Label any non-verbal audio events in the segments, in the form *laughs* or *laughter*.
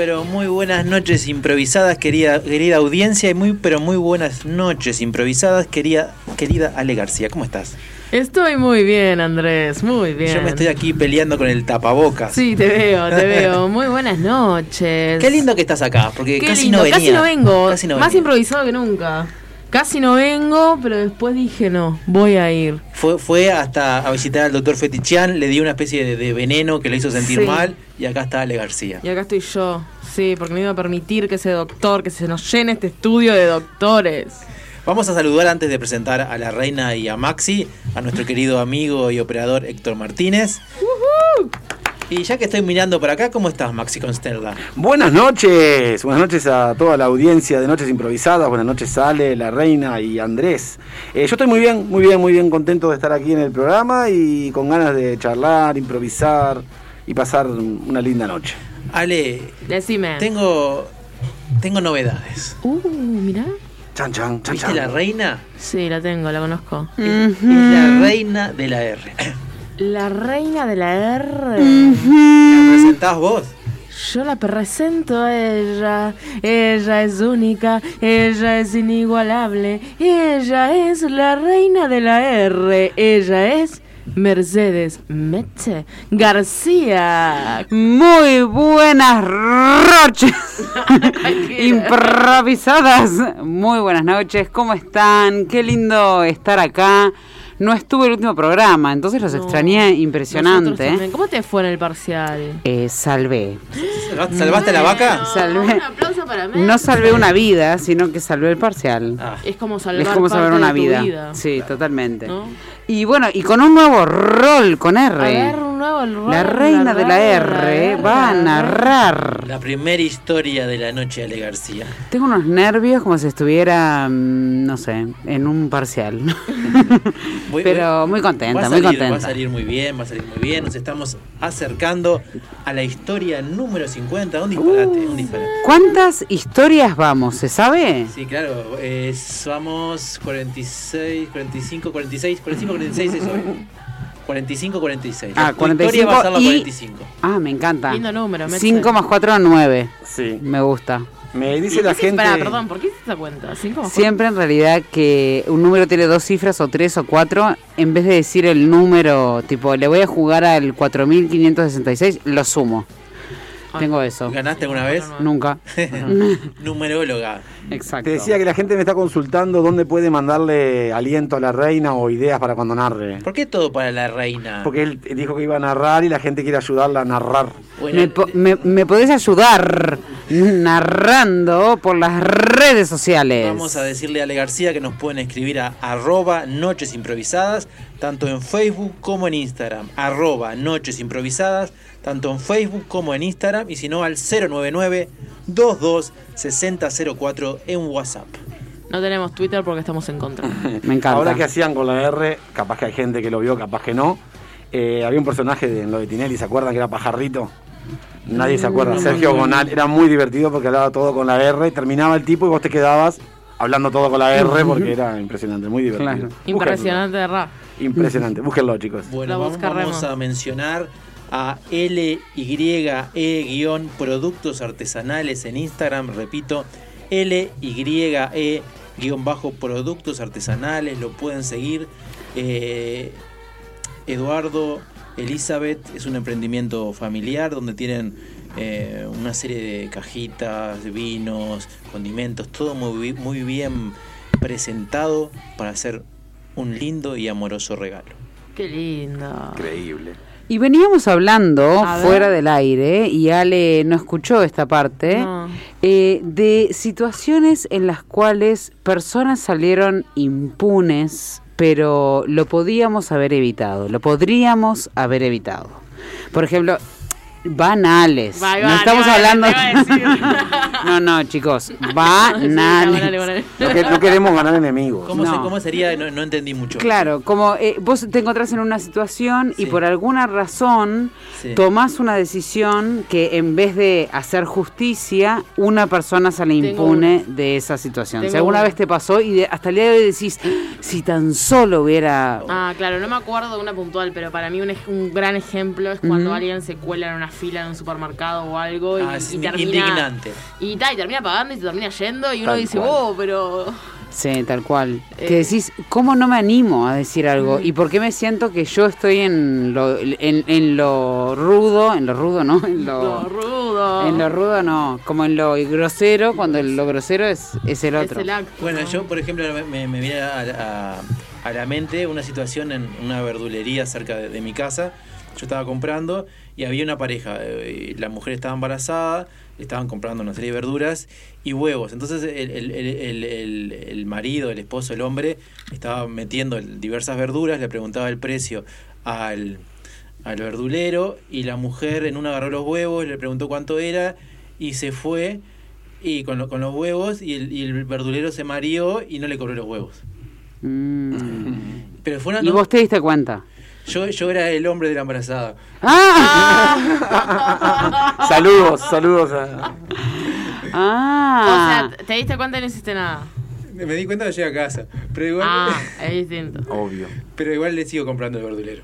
pero muy buenas noches improvisadas, querida, querida audiencia, y muy, pero muy buenas noches improvisadas, querida, querida Ale García. ¿Cómo estás? Estoy muy bien, Andrés, muy bien. Yo me estoy aquí peleando con el tapabocas. Sí, te veo, te veo. *laughs* Muy buenas noches. Qué lindo que estás acá, porque Qué casi lindo, no venía. Casi no vengo. Casi no Más venía. improvisado que nunca. Casi no vengo, pero después dije no, voy a ir. Fue, fue hasta a visitar al doctor Fetichian, le dio una especie de, de veneno que le hizo sentir Sí. mal, y acá está Ale García. Y acá estoy yo. Sí, porque no iba a permitir que ese doctor, que se nos llene este estudio de doctores. Vamos a saludar antes de presentar a la reina y a Maxi, a nuestro querido amigo y operador Héctor Martínez. Y ya que estoy mirando para acá, ¿cómo estás, Maxi Constella? Buenas noches, buenas noches a toda la audiencia de Noches Improvisadas, buenas noches Ale, la reina y Andrés. Eh, yo estoy muy bien, muy bien, muy bien contento de estar aquí en el programa y con ganas de charlar, improvisar y pasar una linda noche. Ale, Decime. tengo, tengo novedades. Uh, mirá. Chan, chan, chan, ¿Viste chan. la reina? Sí, la tengo, la conozco. Es, es la reina de la R. La reina de la R. ¿La presentás vos? Yo la presento a ella. Ella es única, ella es inigualable. Ella es la reina de la R. Ella es Mercedes Meche García. Muy buenas noches. *laughs* Improvisadas. Muy buenas noches. ¿Cómo están? Qué lindo estar acá. No estuve el último programa, entonces los No, extrañé impresionante. ¿Cómo te fue en el parcial? Eh, salvé. ¿Salvaste- ¿Salvaste la vaca? Salvé. Un aplauso para mí. No salvé una vida, sino que salvé el parcial. Ah, Es como salvar, es como salvar parte una de tu vida. vida. Sí, totalmente. ¿No? Y bueno, y con un nuevo rol con R. A ver, un nuevo rol, la reina de la R va a narrar. la primera historia de la noche de Ale García. Tengo unos nervios como si estuviera, mm, no sé, en un parcial. *laughs* Pero muy contenta, salir, muy contenta. Va a salir muy bien, va a salir muy bien. Nos estamos acercando a la historia número 50. Un disparate, un disparate. ¿Cuántas historias vamos? ¿Se sabe? Sí, claro, eh, somos 46, 45, 46, 45, 46 es hoy. 45, 46. Ah, La- tu historia va a ser la 45 y- 45. Ah, me encanta. Lindo número, Meche. 5 más 4, 9. Sí. Me gusta. Me dice la gente. Pará, perdón, ¿por qué hiciste esa cuenta? ¿Cinco? Siempre en realidad que un número tiene dos cifras o tres o cuatro, en vez de decir el número, tipo, le voy a jugar al 4566, lo sumo. Tengo eso. ¿Ganaste alguna vez? Nunca. *laughs* Numeróloga. Exacto. Te decía que la gente me está consultando dónde puede mandarle aliento a la reina o ideas para cuando narre. ¿Por qué todo para la reina? Porque él dijo que iba a narrar y la gente quiere ayudarla a narrar. Bueno, Me, po- me- me podés ayudar narrando por las redes sociales. Vamos a decirle a Ale García que nos pueden escribir a arroba noches improvisadas, tanto en Facebook como en Instagram. Arroba noches improvisadas, tanto en Facebook como en Instagram. Y si no, al 099 22 6004 en WhatsApp. No tenemos Twitter porque estamos en contra. *laughs* Me encanta. Ahora que hacían con la R, capaz que hay gente que lo vio, capaz que no. Eh, había un personaje de, en lo de Tinelli, ¿se acuerdan que era Pajarrito? Nadie se acuerda. Sergio Gonal era muy divertido porque hablaba todo con la R, terminaba el tipo y vos te quedabas hablando todo con la R porque era impresionante, muy divertido. Claro. Impresionante de rap. Impresionante, búsquenlo chicos. Bueno, vamos a mencionar a LYE-productos artesanales en Instagram, repito, LYE-productos artesanales, lo pueden seguir. Eh, Eduardo, Elizabeth, es un emprendimiento familiar donde tienen eh, una serie de cajitas, de vinos, condimentos, todo muy, muy bien presentado para hacer un lindo y amoroso regalo. Qué lindo. Increíble. Y veníamos hablando fuera del aire, y Ale no escuchó esta parte, No. eh, de situaciones en las cuales personas salieron impunes, pero lo podíamos haber evitado, lo podríamos haber evitado. Por ejemplo, banales. Vai, no estamos vale, hablando... *laughs* no, no, chicos, Sí, banales. banale, banale. No, que- no queremos ganar enemigos. ¿Cómo, se- No. cómo sería? No, no entendí mucho. Claro, como eh, vos te encontrás en una situación Sí. y por alguna razón Sí. tomás una decisión que en vez de hacer justicia, una persona se le Tengo impune de esa situación. Tengo Si alguna una. vez te pasó y de- hasta el día de hoy decís, si tan solo hubiera... Ah, claro, no me acuerdo de una puntual, pero para mí un, un gran ejemplo es cuando alguien se cuela en una fila en un supermercado o algo y, Ah, es y termina indignante. y, ta, y termina pagando y se termina yendo y uno Tal dice, cual. oh, pero Sí, tal cual. Eh. Que decís, ¿cómo no me animo a decir algo? ¿Y por qué me siento que yo estoy en lo, en, en lo rudo, en lo rudo, ¿no? En lo lo, rudo. en lo rudo no, como en lo grosero, cuando el- lo grosero es, es el es otro. el acto. Bueno, ¿no? yo, por ejemplo, me, me- me viene a, a- a la mente una situación en una verdulería cerca de, de mi casa. Yo estaba comprando y había una pareja. eh, y la mujer estaba embarazada, estaban comprando una serie de verduras y huevos. Entonces el, el- el- marido, el esposo, el hombre, estaba metiendo diversas verduras, le preguntaba el precio al, al verdulero y la mujer en una agarró los huevos, le preguntó cuánto era y se fue y con, lo- con los huevos y el, y el verdulero se mareó y no le cobró los huevos. Mm. Pero fue una... ¿Y vos te diste cuenta? Yo, yo era el hombre de la embarazada. ¡Ah! *laughs* Saludos, saludos a... ¡Ah! O sea, te diste cuenta y no hiciste nada. Me di cuenta que llegué a casa. Pero igual, Ah, es distinto. Obvio. pero igual le sigo comprando el verdulero.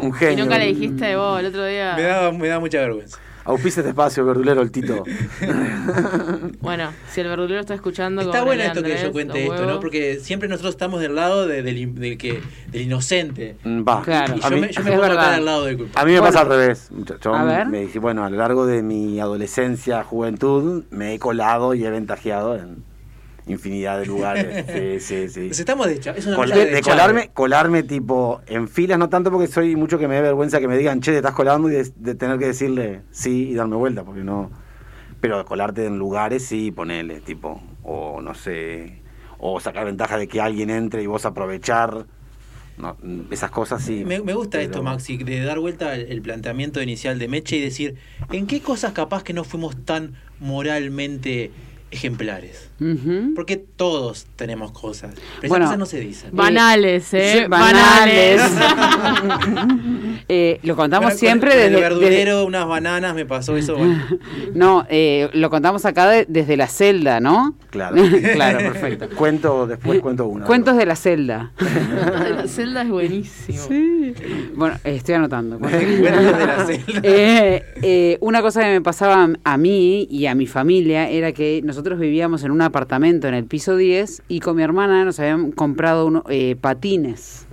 Un Y genio. nunca le dijiste vos el otro día. Me da, me da mucha vergüenza. Auspicia este espacio, verdulero, el Tito. *laughs* Bueno, si el verdulero está escuchando. Está bueno esto que yo cuente esto, ¿no? Porque siempre nosotros estamos del lado de- del, del que, del inocente. Mm, Va. Claro. Y A yo mí, me, yo me acá verdad. al lado del culpable. a mí me Bueno. pasa al revés. muchacho. A ver. Me dice, bueno, a lo largo de mi adolescencia, juventud, me he colado y he ventajeado en infinidad de lugares. *laughs* Sí, sí, sí. Nos estamos de cha- es una mesa de, de colarme, colarme tipo en filas, no tanto porque soy mucho que me dé vergüenza que me digan, che, te estás colando y de, de tener que decirle sí y darme vuelta, porque no. Pero colarte en lugares sí, ponele, tipo, o no sé, o sacar ventaja de que alguien entre y vos aprovechar. No, esas cosas sí. Me, me gusta pero- esto, Maxi, de dar vuelta el, el planteamiento inicial de Meche y decir, ¿en qué cosas capaz que no fuimos tan moralmente ejemplares? Porque todos tenemos cosas, pero Bueno, esas cosas no se dicen. Banales, ¿eh? Banales. Banales. *laughs* Eh, lo contamos Bueno, con- siempre con desde, el verdulero, unas bananas, me pasó eso. bueno. desde- *laughs* No, eh, lo contamos acá de- desde la celda, ¿no? Claro. *laughs* claro, perfecto. Cuento, después cuento una. Cuentos de la celda. *laughs* de la celda es buenísimo. Bueno, eh, estoy anotando. Cuentos de la celda. Eh, eh, una cosa que me pasaba a mí y a mi familia era que nosotros vivíamos en un apartamento en el piso 10 y con mi hermana nos habían comprado uno- eh, patines.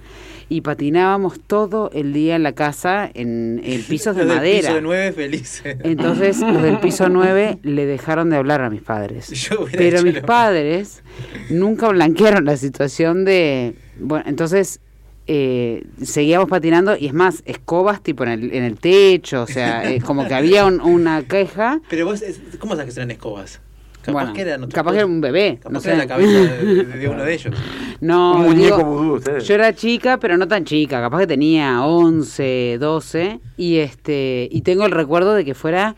Y patinábamos todo el día en la casa en, en pisos de *laughs* Los del madera. Piso de nueve felices. Entonces, *laughs* los del piso 9 le dejaron de hablar a mis padres. Yo Pero mis padres nunca blanquearon la situación de... Bueno, entonces eh, seguíamos patinando y es más, escobas tipo en el, en el techo, o sea, eh, como que había un- una queja. *laughs* Pero vos, es- ¿cómo sabes que eran escobas? Capaz bueno, que capaz era un bebé, Capaz no que sé. era la cabeza de, de- de uno de ellos. *laughs* No, Un muñeco digo, vudú, ustedes. Yo era chica, pero no tan chica, capaz que tenía 11, 12 y este y tengo el recuerdo de que fuera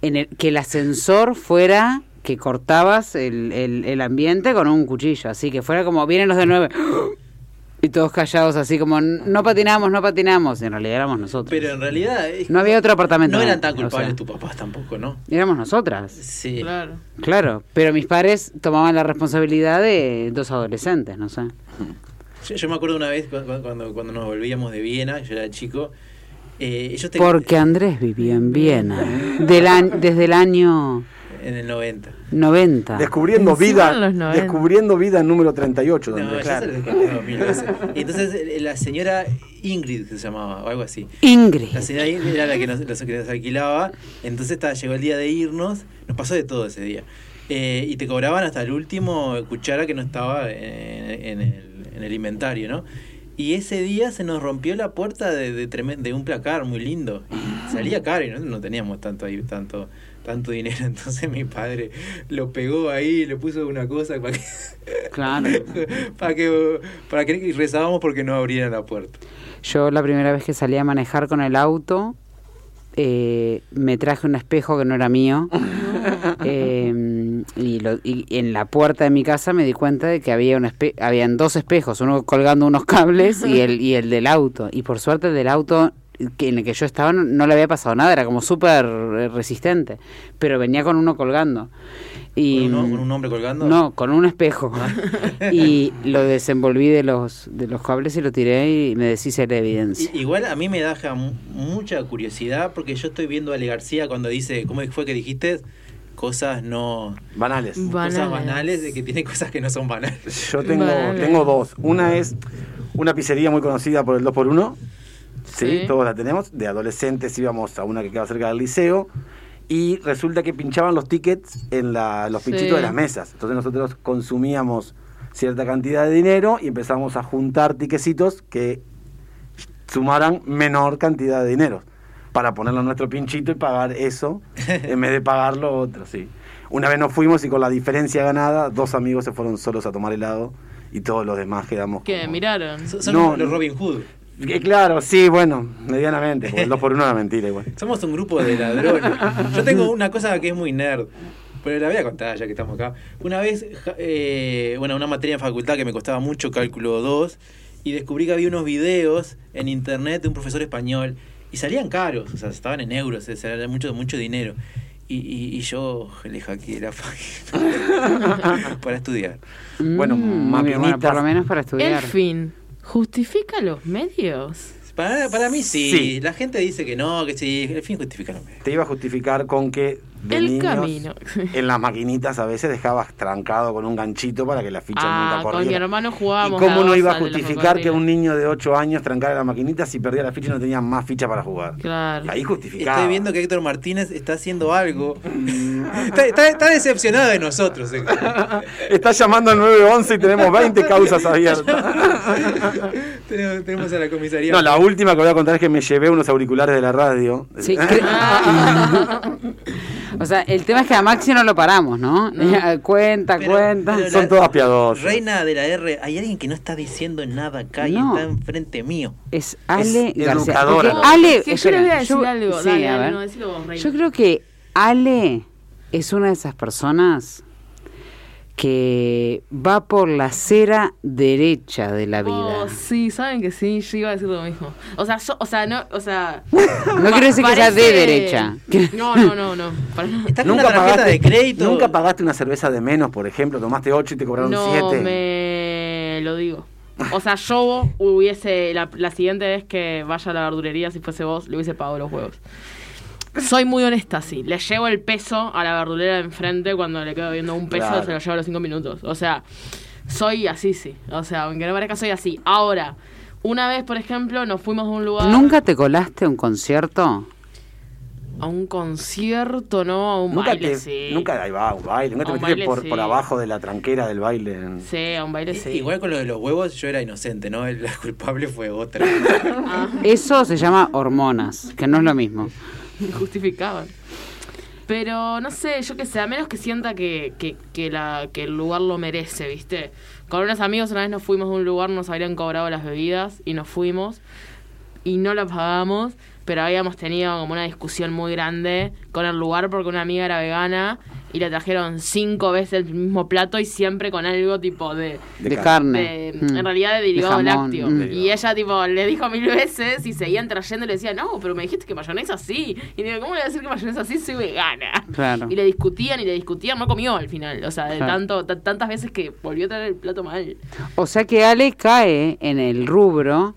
en el que el ascensor fuera que cortabas el, el, el ambiente con un cuchillo, así que fuera como vienen los de nueve y todos callados así como no patinamos, no patinamos, y en realidad éramos nosotros. Pero en realidad. es- No había otro apartamento. No eran tan o culpables sea, tus papás tampoco, ¿no? Éramos nosotras. Sí. Claro. Claro, pero mis padres tomaban la responsabilidad de dos adolescentes, no sé. Yo, yo me acuerdo una vez cu- cu- cuando, cuando nos volvíamos de Viena, yo era chico. Eh, ellos Porque Andrés vivía en Viena *laughs* del año- desde el año En el 90. 90. Descubriendo Encima vida, en los 90. descubriendo vida número 38. No, veces. Y entonces eh, la señora Ingrid que se llamaba, o algo así. Ingrid. La señora Ingrid era la que nos, los que nos alquilaba. Entonces estaba, llegó el día de irnos. Nos pasó de todo ese día. Eh, y te cobraban hasta el último cuchara que no estaba en, en el, en el inventario, ¿no? Y ese día se nos rompió la puerta de, de, de un placar muy lindo. Y salía caro y nosotros no teníamos tanto ahí, tanto, tanto dinero. *laughs* Entonces mi padre lo pegó ahí, le puso una cosa para que, *laughs* Claro. para que, para que rezábamos porque no abrieran la puerta. Yo la primera vez que salí a manejar con el auto, eh, me traje un espejo que no era mío. *laughs* eh, y, lo- y en la puerta de mi casa me di cuenta de que había un espe- habían dos espejos, uno colgando unos cables y el, y el del auto. Y por suerte el del auto que en el que yo estaba no, no le había pasado nada, era como súper eh, resistente, pero venía con uno colgando. Y, ¿Con, uno- con un hombre colgando? No, con un espejo. *laughs* y lo desenvolví de los, de los cables y lo tiré y me deshice de la evidencia. I- Igual a mí me da mucha curiosidad porque yo estoy viendo a Ale García cuando dice, ¿cómo fue que dijiste? Cosas no... Banales. Banales. Cosas banales, de que tiene cosas que no son banales. Yo tengo, Banales. tengo dos. Una es una pizzería muy conocida por el 2x1. Sí, Sí. todos la tenemos. De adolescentes íbamos a una que queda cerca del liceo. Y resulta que pinchaban los tickets en la- los Sí. pinchitos de las mesas. Entonces nosotros consumíamos cierta cantidad de dinero y empezamos a juntar tiquecitos que sumaran menor cantidad de dinero para ponerlo en nuestro pinchito y pagar eso *laughs* en vez de pagar lo otro, sí. Una vez nos fuimos y con la diferencia ganada, dos amigos se fueron solos a tomar helado y todos los demás quedamos Que como- miraron. Son No, los. Robin Hood. Eh, Claro, sí, bueno, medianamente, porque el 2 por 1 era mentira igual. Somos un grupo de ladrones. Yo tengo una cosa que es muy nerd, pero la voy a contar ya que estamos acá. Una vez, eh, bueno, una materia en facultad que me costaba mucho, cálculo 2, y descubrí que había unos videos en internet de un profesor español y salían caros, o sea, estaban en euros, o sea, era mucho, mucho dinero. Y, y, y yo le hackeé la *laughs* página para estudiar. Bueno, Mm, muy bien, bueno, por lo menos para El estudiar. fin. ¿Justifica los medios? Para, para mí sí. Sí. la gente dice que no, que sí, el fin justifica los medios. Te iba a justificar con que de El niños, camino. *laughs* en las maquinitas a veces dejabas trancado con un ganchito para que la ficha Ah, nunca con mi corriera. hermano ¿Y jugábamos. cómo la no iba a justificar que un niño de 8 años trancara la maquinita si perdía la ficha y no tenía más ficha para jugar? Claro. Ahí justificaba. Estoy viendo que Héctor Martínez está haciendo algo. *laughs* está, está- está decepcionado de nosotros. Héctor. Está llamando al 911 y tenemos 20 causas abiertas. *laughs* tenemos, tenemos a la comisaría. No, la última que voy a contar es que me llevé unos auriculares de la radio. Sí, o sea, el tema es que a Maxi no lo paramos, ¿no? cuenta, Pero- cuenta. pero Son la- todas piadosas. Reina de la R, hay alguien que no está diciendo nada acá y está enfrente mío. Es Ale Es García. educadora. Porque No, Ale, que yo espera, le voy a decir yo- algo. sí, Dale, a ver. no, vos, Reina. Yo creo que Ale es una de esas personas que va por la acera derecha de la vida. Oh, sí, saben que sí, yo iba a decir lo mismo. O sea, yo- o sea, no, o sea. *laughs* No quiero decir que sea de derecha. No, no, no, no. para nada. Está con una tarjeta de crédito. nunca pagaste una cerveza de menos, por ejemplo, tomaste 8 y te cobraron No 7. me lo digo. O sea, yo hubiese, la, la siguiente vez que vaya a la verdulería, si fuese vos, le hubiese pagado los huevos. Soy muy honesta, sí. Le llevo el peso a la verdulera de enfrente cuando le quedo viendo un peso, Claro. se lo llevo a los cinco minutos. O sea, soy así, sí. O sea, aunque no parezca, soy así. Ahora, una vez, por ejemplo, nos fuimos a un lugar... ¿Nunca te colaste a un concierto? A un concierto, no, a un Nunca, baile, te, sí. nunca ahí va, un baile, nunca A te un metiste baile, por, sí. por abajo de la tranquera del baile. en- Sí, a un baile, sí. Igual con lo de los huevos, yo era inocente, ¿no? La *laughs* culpable fue otra. *laughs* Ah, Eso se llama hormonas, que no es lo mismo. *laughs* justificaban. Pero no sé, yo qué sé, a menos que sienta que, que, la, que el lugar lo merece, ¿viste? Con unos amigos una vez nos fuimos a un lugar, nos habrían cobrado las bebidas y nos fuimos y no las pagamos, pero habíamos tenido como una discusión muy grande con el lugar porque una amiga era vegana y le trajeron cinco veces el mismo plato y siempre con algo tipo de... De De, carne. de- Mm. en realidad de derivado jamón, lácteo. mm. Y ella tipo le dijo mil veces y seguían trayendo y le decía, no, pero me dijiste que mayonesa sí. Y digo, ¿cómo le voy a decir que mayonesa sí soy vegana? Claro. Y le discutían y le discutían, no comió al final. O sea, de Claro. tanto, ta- tantas veces que volvió a traer el plato mal. O sea que Ale cae en el rubro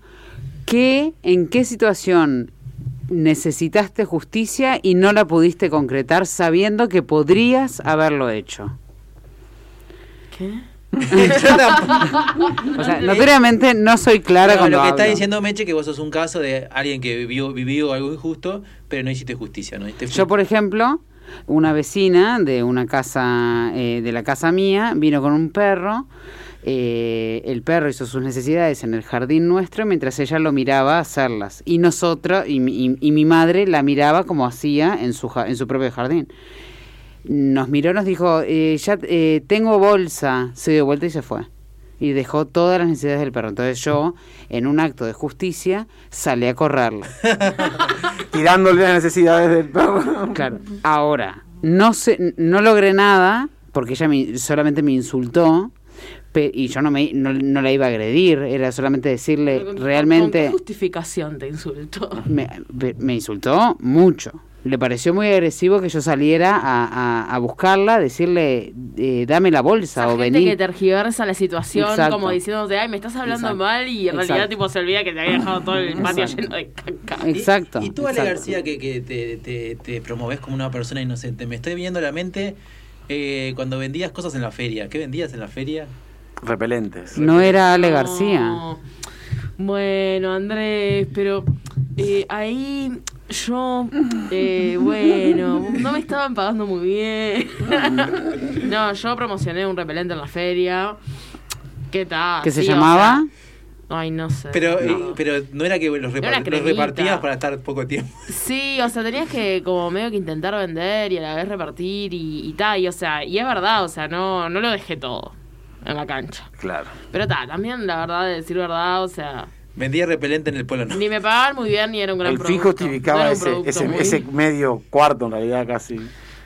que en qué situación necesitaste justicia y no la pudiste concretar sabiendo que podrías haberlo hecho. ¿Qué? *laughs* O sea, notoriamente no soy clara No, cuando lo que está diciendo Meche que vos sos un caso de alguien que vivió, vivió algo injusto, pero no hiciste justicia, ¿no? Te Yo, por ejemplo, una vecina de una casa, eh, de la casa mía, vino con un perro. Eh, el perro hizo sus necesidades en el jardín nuestro mientras ella lo miraba hacerlas. Y nosotros, y, mi- y- y mi madre la miraba como hacía en su, en su propio jardín. Nos miró, nos dijo, eh, ya eh, tengo bolsa. Se dio vuelta y se fue. Y dejó todas las necesidades del perro. Entonces yo, en un acto de justicia, salí a correrla. *laughs* Tirándole las necesidades del perro. Claro. Ahora, no no logré nada porque ella me- solamente me insultó y yo no, me, no, no la iba a agredir, era solamente decirle ¿Con- ¿Con realmente... qué justificación te insultó? me, insultó mucho. Le pareció muy agresivo que yo saliera a, a- a buscarla, decirle, eh, dame la bolsa Esa o gente vení. que tergiversa la situación Exacto. como diciéndote, ay, me estás hablando Exacto. mal y en realidad Exacto. tipo se olvida que te había dejado todo el patio lleno de caca. Exacto. Y, y tú, Ale exacto. García, que, que te, te, te promoves como una persona inocente, me estoy viendo la mente eh, cuando vendías cosas en la feria. ¿Qué vendías en la feria? Repelentes. No era Ale No. García. Bueno, Andrés, pero eh, ahí yo, eh, bueno, no me estaban pagando muy bien. *laughs* no, yo promocioné un repelente en la feria. ¿Qué tal? ¿Qué se Sí, o llamaba? sea, ay, no sé. Pero, No. eh, pero no era que los, repar- Era los cremita. repartías para estar poco tiempo. Sí, o sea, tenías que como medio que intentar vender y a la vez repartir y, y tal. Y o sea, y es verdad, o sea, no, no lo dejé todo en la cancha. Claro. Pero tal, también la verdad, de decir verdad, o sea, Vendía repelente en el pueblo, ¿no? ni me pagaban muy bien ni era un gran El producto. fijo justificaba No ese, producto ese, muy- ese medio cuarto en realidad casi.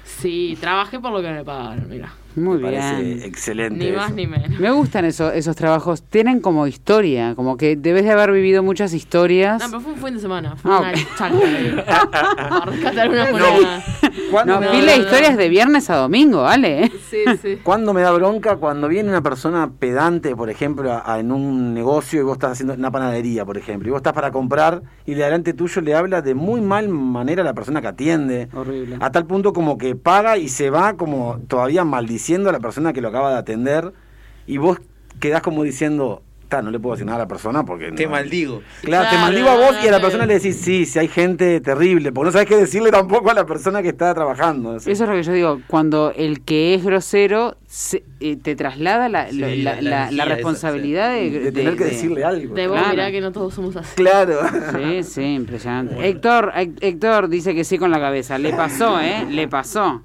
Sí, trabajé por lo que me pagaron, mira. Muy Me bien. excelente. Ni más ni menos. Me gustan esos, esos trabajos. Tienen como historia, como que debes de haber vivido muchas historias. No, pero fue un fin de semana. Fue Ah, una ok. changa. *laughs* Para rescatar una moneda. ¿Cuándo, No, no, pila de historias de viernes a domingo, ¿vale? Sí, sí. cuándo me da bronca? Cuando viene una persona pedante, por ejemplo, a- a- en un negocio y vos estás haciendo una panadería, por ejemplo, y vos estás para comprar y de delante tuyo le habla de muy mal manera a la persona que atiende. Horrible. A tal punto como que paga y se va como todavía maldiciendo a la persona que lo acaba de atender y vos quedás como diciendo, "Ta, no le puedo decir nada a la persona porque... Te no". maldigo. Claro, te maldigo a vos y a la persona le decís, sí, si hay gente terrible, porque no sabes qué decirle tampoco a la persona que está trabajando. Eso es lo que yo digo, cuando el que es grosero se- eh, te traslada la, Sí, la, la- la energía esa, responsabilidad de, de tener que de- decirle algo. De vos, Claro. mirá que no todos somos así. Claro. Sí, sí, impresionante. Héctor, Hé- Héctor dice que sí con la cabeza. Le pasó, ¿eh? Le pasó.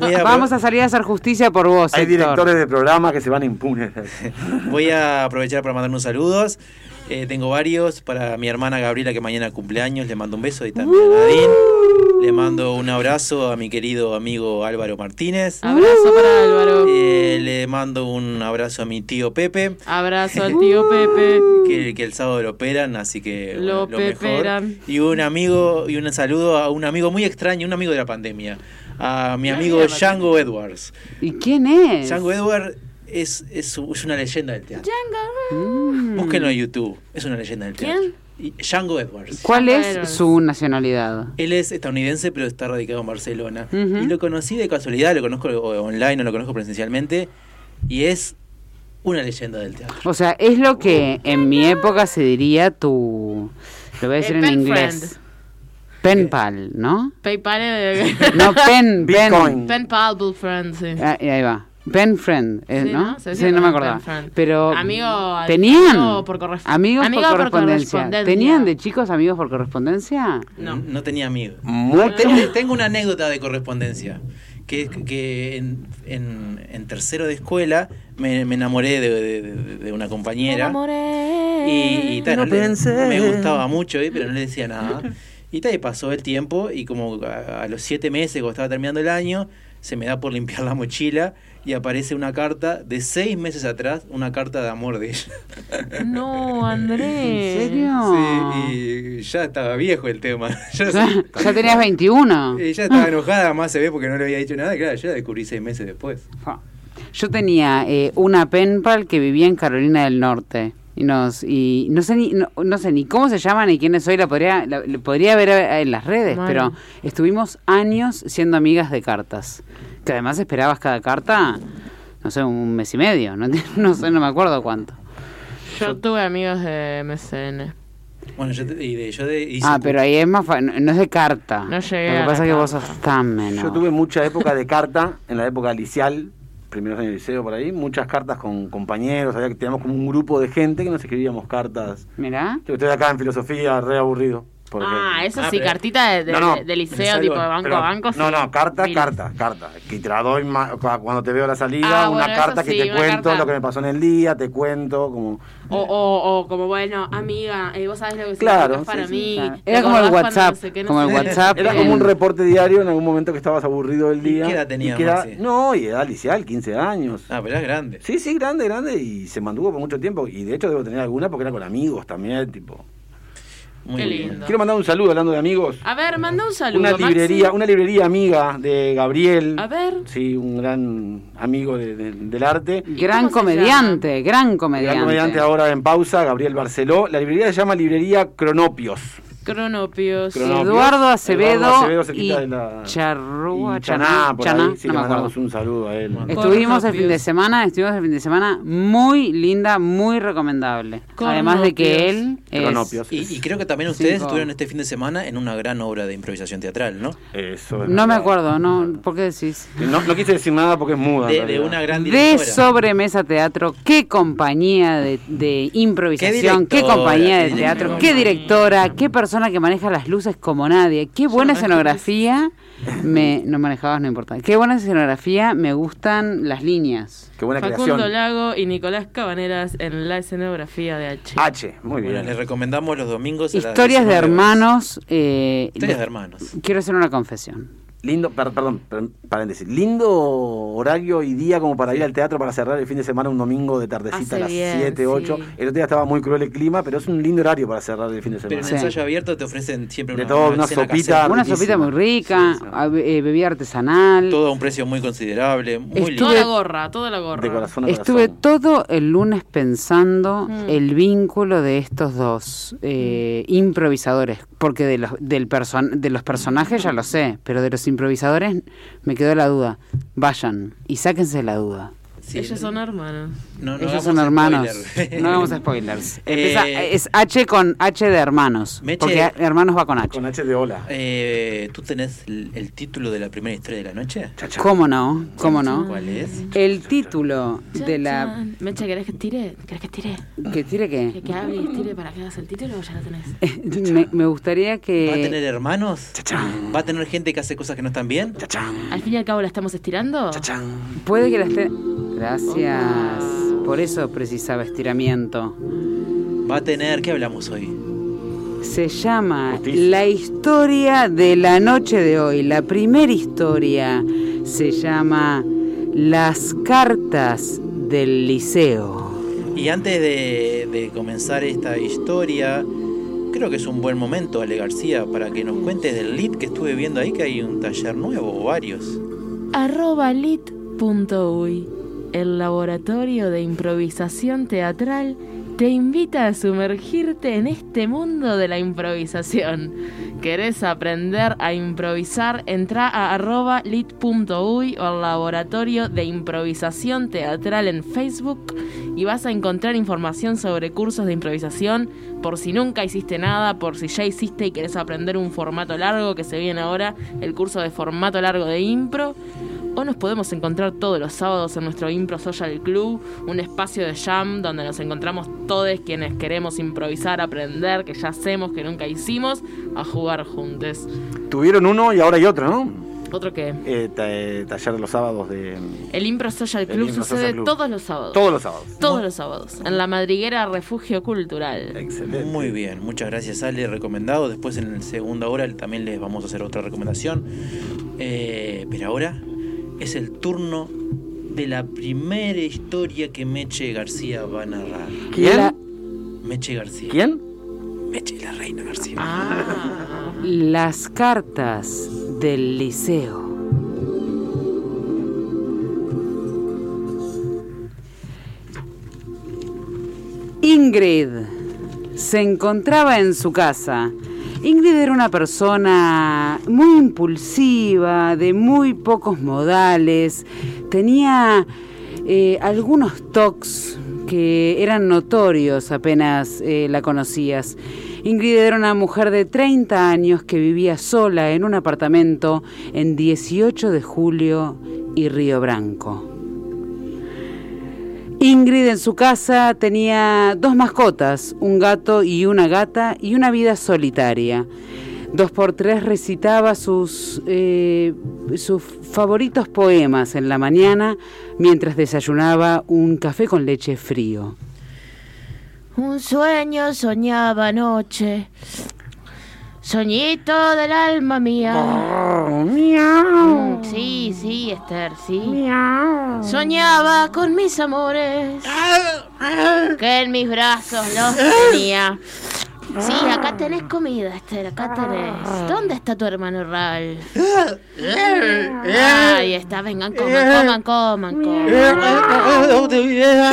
Voy a, Vamos a salir a hacer justicia por vos, Hay Héctor. directores de programas que se van impunes. voy a aprovechar para mandar unos saludos. Eh, tengo varios para mi hermana Gabriela que mañana cumpleaños. Le mando un beso y también a Nadine. Le mando un abrazo a mi querido amigo Álvaro Martínez. Abrazo para Álvaro. Eh, le mando un abrazo a mi tío Pepe. Abrazo al *laughs* tío Pepe. que, que el sábado lo operan, así que Lo bueno, mejor. Y un amigo y un saludo a un amigo muy extraño, un amigo de la pandemia, a mi amigo Django Edwards. ¿Y quién es? Django Edwards es, es, es una leyenda del teatro. Mm. Búsquenlo en YouTube, es una leyenda del teatro. ¿Quién? Y- Django Edwards. ¿Cuál Django es su nacionalidad? Él es estadounidense, pero está radicado en Barcelona. Y lo conocí de casualidad, lo conozco online, no lo conozco presencialmente. Y es una leyenda del teatro. O sea, es lo que en mi época se diría tu... Lo voy a decir Eh, en pen inglés. friend. Pen pal, ¿no? PayPal. No, *laughs* pen, pen. Bitcoin. Pen pal, bull friend, sí. Ah, y ahí va. Pen friend, eh, Sí, ¿no? Sí, no me acordaba. Pero Amigo- tenían amigo por amigos amigo por por correspondencia. ¿Tenían de chicos amigos por correspondencia? No. No tenía amigos. Muy Tengo, tengo una anécdota de correspondencia. Que, que en, en- en tercero de escuela me, me enamoré de, de- de- de una compañera. Y, y tal, No pensé. me gustaba mucho, eh, pero no le decía nada. Y tal, y pasó el tiempo y como a, a los siete meses, cuando estaba terminando el año, se me da por limpiar la mochila y aparece una carta de seis meses atrás, una carta de amor de ella. No, Andrés. ¿En serio? Sí, y ya estaba viejo el tema. *laughs* Ya, Ya, ya tenías 21. ella estaba enojada, más se ve porque no le había dicho nada. y Claro, yo la descubrí seis meses después. Yo tenía eh, una pen pal que vivía en Carolina del Norte. Y nos y no sé ni no, no sé ni cómo se llama ni quiénes soy, la podría la, la podría ver eh, en las redes, Bueno. pero estuvimos años siendo amigas de cartas. Que además esperabas cada carta, no sé, un mes y medio, no, *laughs* no sé, no me acuerdo cuánto. Yo tuve amigos de MSN. Bueno, yo, te- y de, yo de, hice Ah, pero ahí es más fa- no, no es de carta. No llegué Lo que pasa es que vos sos tan menor. Yo tuve mucha época de carta, en la época liceal, primeros años de liceo por ahí, muchas cartas con compañeros, había que teníamos como un grupo de gente que nos escribíamos cartas. Mirá. Yo estoy acá en filosofía, re aburrido. Porque- Ah, eso Ah, sí, pero- cartita de, de- No, no, de me liceo, salgo. tipo de banco Pero- a banco. No, sí. no, carta, Pilas. carta, carta. Que te la doy cuando te veo a la salida, Ah, una bueno, carta que sí, te cuento carta. lo que me pasó en el día, te cuento como... O, o, o como, bueno, amiga, eh, vos sabés lo que Claro, para sí, mí. Claro. ¿Te Era como el WhatsApp, no sé qué, no como el? WhatsApp. Era como un reporte diario en algún momento que estabas aburrido del ¿Y día. qué edad tenías, era-? No, y edad liceal, 15 años. Ah, pero es grande. Sí, sí, grande, grande, y se mantuvo por mucho tiempo. Y de hecho debo tener alguna porque era con amigos también, tipo... Muy Qué bien. lindo. Quiero mandar un saludo hablando de amigos. A ver, manda un saludo. Una Maxi. librería, una librería amiga de Gabriel. A ver. Sí, un gran amigo de- de- del arte. Gran ¿Cómo se comediante, gran comediante. Gran comediante ahora en pausa, Gabriel Barceló. La librería se llama Librería Cronopios. Cronopios. Cronopios. Eduardo Acevedo, Eduardo Acevedo, y de la- Charrúa, y Chaná, por Chaná, ahí. Sí, no le mandamos un saludo a él. Estuvimos el fin de semana, estuvimos el fin de semana muy linda, muy recomendable. Además de que él es Cronopios. Y, y creo que también ustedes Cinco. estuvieron este fin de semana en una gran obra de improvisación teatral, ¿no? Eso es No me acuerdo, no, ¿por qué decís? No, no quise decir nada porque es muda. De, de una gran De directora. sobremesa teatro, qué compañía de, de improvisación, Qué qué, compañía de teatro, qué directora, qué persona que maneja las luces como nadie, qué buena escenografía. Me, *laughs* no manejabas, no importa. Qué buena escenografía, me gustan las líneas. Qué buena Facundo creación. Lago y Nicolás Cabaneras en la escenografía de H. H, muy Bueno, bien. les recomendamos los domingos. Historias de 19 horas. hermanos. eh, Historias de hermanos. Quiero hacer una confesión. Lindo, per- perdón, per- paréntesis. Lindo horario y día como para ir al teatro para cerrar el fin de semana un domingo de tardecita Hace a las bien, 7, 8. sí. El otro día estaba muy cruel el clima, pero es un lindo horario para cerrar el fin de Pero en semana. Sí. ensayo abierto te ofrecen siempre De una, todo, una sopita. Una sopita muy rica, Sí, eh, bebida artesanal. Todo a un precio muy considerable. Muy Estuve- lindo. Toda la gorra, toda la gorra. De corazón a Estuve corazón. todo el lunes pensando Mm. el vínculo de estos dos eh, improvisadores, porque de los, del person- de los personajes ya lo sé, pero de los improvisadores me quedó la duda. Vayan y sáquense la duda. Sí, Ellos son hermanos. No- no Ellos son hermanos. spoiler. No hagamos spoilers. *laughs* Empieza- Eh, es H con H de hermanos. Meche- Porque a- hermanos va con H. Con H de hola. Eh, ¿Tú tenés el, el título de la primera historia de la noche? Chacha. ¿Cómo no? ¿Cómo no? ¿Cuál es? El título de la... Meche, ¿querés que tire? ¿Querés que tire? ¿Que tire ¿Que, qué? que hable y tire para que hagas el título o ya lo tenés? *laughs* me, me gustaría que... ¿Va a tener hermanos? Chachán. ¿Va a tener gente que hace cosas que no están bien? Chachán. Al fin y al cabo la estamos estirando. Chachán. Puede que la esté... Gracias. Por eso precisaba estiramiento. ¿Va a tener? ¿Qué hablamos hoy? Se llama Justicia. La historia de la noche de hoy. La primera historia se llama Las cartas del liceo. Y antes de, de comenzar esta historia, creo que es un buen momento, Ale García, para que nos cuentes del lead que estuve viendo ahí, que hay un taller nuevo o varios. Arroba lit.uy. El laboratorio de improvisación teatral te invita a sumergirte en este mundo de la improvisación. ¿Querés aprender a improvisar? Entra a arroba lit.uy o al laboratorio de improvisación teatral en Facebook y vas a encontrar información sobre cursos de improvisación por si nunca hiciste nada, por si ya hiciste y querés aprender un formato largo que se viene ahora, el curso de formato largo de impro. O nos podemos encontrar todos los sábados en nuestro Impro Social Club, un espacio de jam donde nos encontramos todos quienes queremos improvisar, aprender, que ya hacemos, que nunca hicimos, a jugar juntos. Tuvieron uno y ahora hay otro, ¿no? Otro que Eh, ta- eh, taller de los sábados de. el Impro Social Club Impro sucede Social Club. todos los sábados. Todos los sábados. Todos los sábados, en la madriguera Refugio Cultural. Excelente. Muy bien, muchas gracias Ale, recomendado. Después en la segunda hora también les vamos a hacer otra recomendación. Eh, pero ahora es el turno de la primera historia que Meche García va a narrar. ¿Quién? La- Meche García. ¿Quién? Meche la reina García. Ah, Las cartas del liceo. Ingrid se encontraba en su casa. Ingrid era una persona muy impulsiva, de muy pocos modales, tenía eh, algunos tocs que eran notorios apenas eh, la conocías. Ingrid era una mujer de 30 años que vivía sola en un apartamento en 18 de julio y Río Branco. Ingrid en su casa tenía dos mascotas, un gato y una gata, y una vida solitaria. Dos por tres recitaba sus, eh, sus favoritos poemas en la mañana mientras desayunaba un café con leche frío. Un sueño soñaba anoche. Soñito del alma mía. Mm, Sí, sí, Esther, sí. Soñaba con mis amores. Que en mis brazos los tenía. Sí, acá tenés comida, Esther, acá tenés. ¿Dónde está tu hermano Ralph? *laughs* Ahí está, vengan, coman, coman, coman, coman.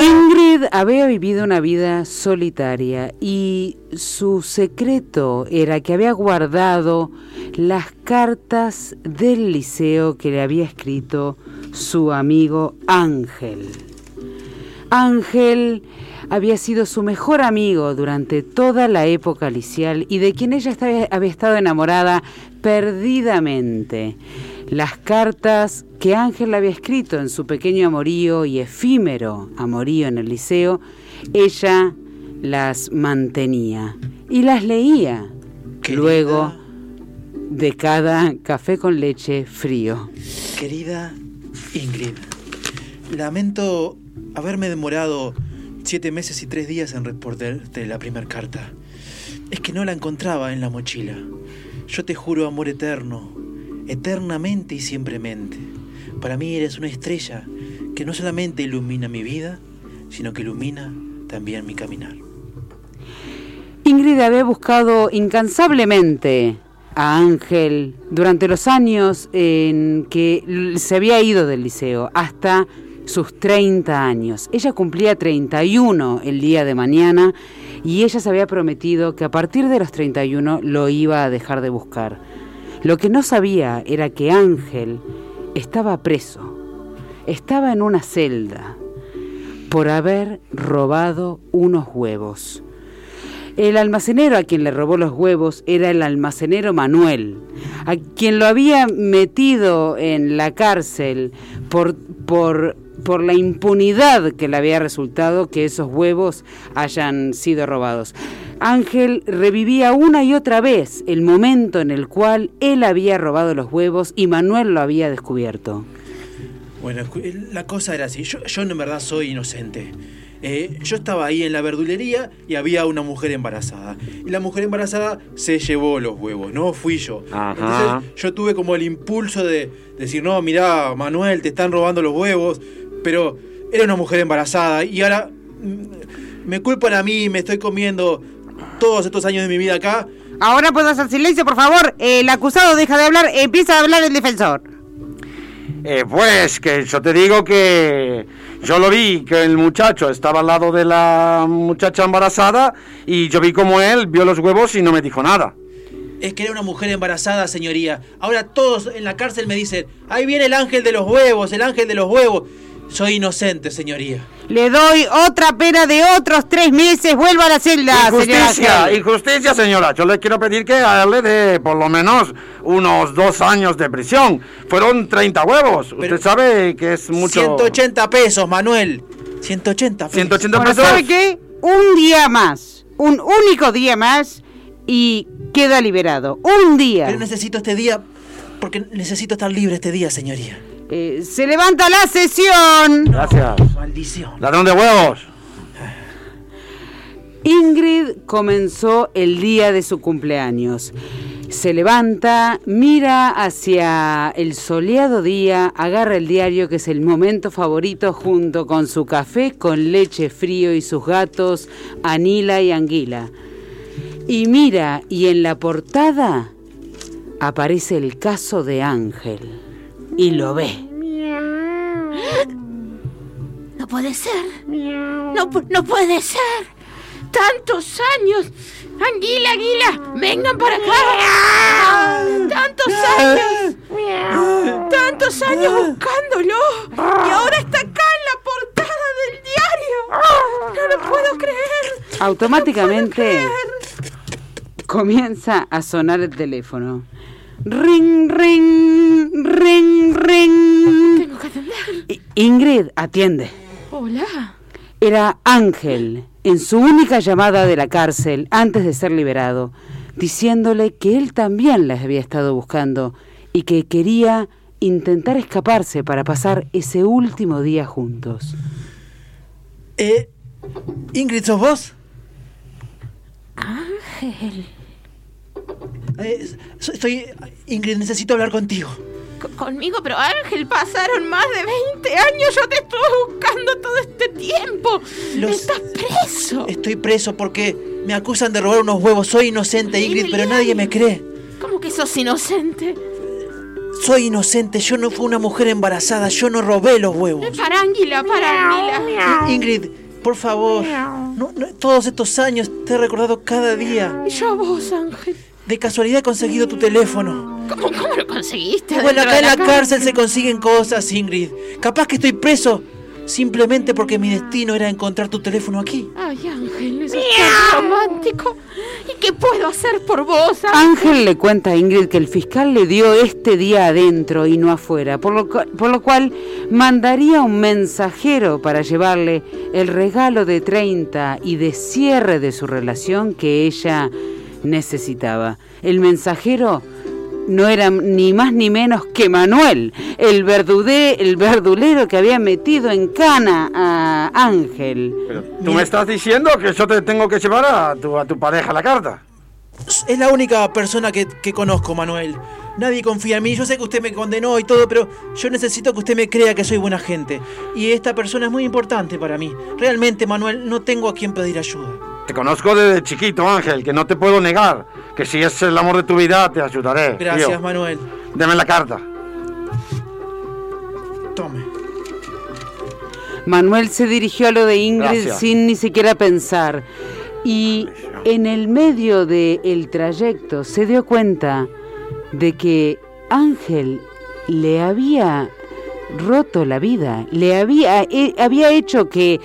Ingrid había vivido una vida solitaria y su secreto era que había guardado las cartas del liceo que le había escrito su amigo Ángel. Ángel había sido su mejor amigo durante toda la época licial y de quien ella estaba- había estado enamorada perdidamente. Las cartas que Ángel había escrito en su pequeño amorío y efímero amorío en el liceo, ella las mantenía y las leía Querida. luego de cada café con leche frío. Querida Ingrid, lamento haberme demorado siete meses y tres días en responderte la primera carta. Es que no la encontraba en la mochila. Yo te juro amor eterno, eternamente y siempremente. Para mí eres una estrella que no solamente ilumina mi vida, sino que ilumina también mi caminar. Ingrid había buscado incansablemente a Ángel durante los años en que se había ido del liceo, hasta sus 30 años. Ella cumplía 31 el día de mañana y ella se había prometido que a partir de los 31 lo iba a dejar de buscar. Lo que no sabía era que Ángel estaba preso, estaba en una celda por haber robado unos huevos. El almacenero a quien le robó los huevos era el almacenero Manuel, a quien lo había metido en la cárcel por, por, por la impunidad que le había resultado que esos huevos hayan sido robados. Ángel revivía una y otra vez el momento en el cual él había robado los huevos y Manuel lo había descubierto. Bueno, escu- la cosa era así. Yo, yo en verdad soy inocente. Eh, yo estaba ahí en la verdulería y había una mujer embarazada. Y la mujer embarazada se llevó los huevos, no fui yo. Ajá. Entonces yo tuve como el impulso de decir, no, mirá, Manuel, te están robando los huevos. Pero era una mujer embarazada y ahora mm, me culpan a mí, me estoy comiendo todos estos años de mi vida acá. Ahora puedo hacer silencio, por favor. El acusado deja de hablar, empieza a hablar el defensor. Eh, pues que yo te digo que yo lo vi, que el muchacho estaba al lado de la muchacha embarazada y yo vi como él vio los huevos y no me dijo nada. Es que era una mujer embarazada, señoría. Ahora todos en la cárcel me dicen, ahí viene el ángel de los huevos, el ángel de los huevos. Soy inocente, señoría. Le doy otra pena de otros tres meses. Vuelva a la celda, Injusticia, señora. injusticia, señora. Yo le quiero pedir que a él le dé por lo menos unos dos años de prisión. Fueron 30 huevos. Usted Pero- sabe que es mucho. 180 pesos, Manuel. 180 pesos. 180 Bueno, pesos. ¿sabe qué? Un día más. Un único día más y queda liberado. Un día. Pero necesito este día, porque necesito estar libre este día, señoría. Eh, se levanta la sesión. Gracias. Maldición. Ladrón de huevos. Ingrid comenzó el día de su cumpleaños. Se levanta, mira hacia el soleado día, agarra el diario que es el momento favorito junto con su café con leche frío y sus gatos Anila y Anguila. Y mira, y en la portada aparece el caso de Ángel. Y lo ve. No puede ser. No, pu- no puede ser. Tantos años. Anguila, Anguila, vengan para acá. Tantos años. Tantos años buscándolo. Y ahora está acá en la portada del diario. No lo puedo creer. Automáticamente comienza a sonar el teléfono. Ring, ring, ring, ring. Tengo que atender. Ingrid, atiende. Hola. Era Ángel, en su única llamada de la cárcel antes de ser liberado, diciéndole que él también las había estado buscando y que quería intentar escaparse para pasar ese último día juntos. Eh, Ingrid, ¿sos vos? Ángel. Eh, estoy... Ingrid, necesito hablar contigo. Co- Conmigo, pero Ángel, pasaron más de 20 años. Yo te estuve buscando todo este tiempo. Los- Estás preso. Estoy preso porque me acusan de robar unos huevos. Soy inocente, Ingrid, pero nadie me cree. ¿Cómo que sos inocente? Soy inocente, yo no fui una mujer embarazada, yo no robé los huevos. Para Anguila. Ingrid, por favor, no- no- todos estos años te he recordado cada día. Y yo a vos, Ángel. De casualidad he conseguido tu teléfono. ¿Cómo, cómo lo conseguiste? Bueno, acá en la cárcel? cárcel se consiguen cosas, Ingrid. Capaz que estoy preso simplemente porque mi destino era encontrar tu teléfono aquí. Ay, Ángel, eso es tan romántico. ¿Y qué puedo hacer por vos, Ángel? Ángel le cuenta a Ingrid que el fiscal le dio este día adentro y no afuera, por lo, por lo cual mandaría un mensajero para llevarle el regalo de 30 y de cierre de su relación que ella necesitaba. El mensajero no era ni más ni menos que Manuel, el, verdudé, el verdulero que había metido en cana a Ángel. Pero tú me estás diciendo que yo te tengo que llevar a tu, a tu pareja la carta. Es la única persona que, que conozco, Manuel. Nadie confía en mí. Yo sé que usted me condenó y todo, pero yo necesito que usted me crea que soy buena gente. Y esta persona es muy importante para mí. Realmente, Manuel, no tengo a quien pedir ayuda. Te conozco desde chiquito, Ángel, que no te puedo negar. Que si es el amor de tu vida, te ayudaré. Gracias, tío. Manuel. Deme la carta. Tome. Manuel se dirigió a lo de Ingrid Gracias. sin ni siquiera pensar y en el medio del trayecto se dio cuenta de que Ángel le había roto la vida, le había, eh, había hecho que,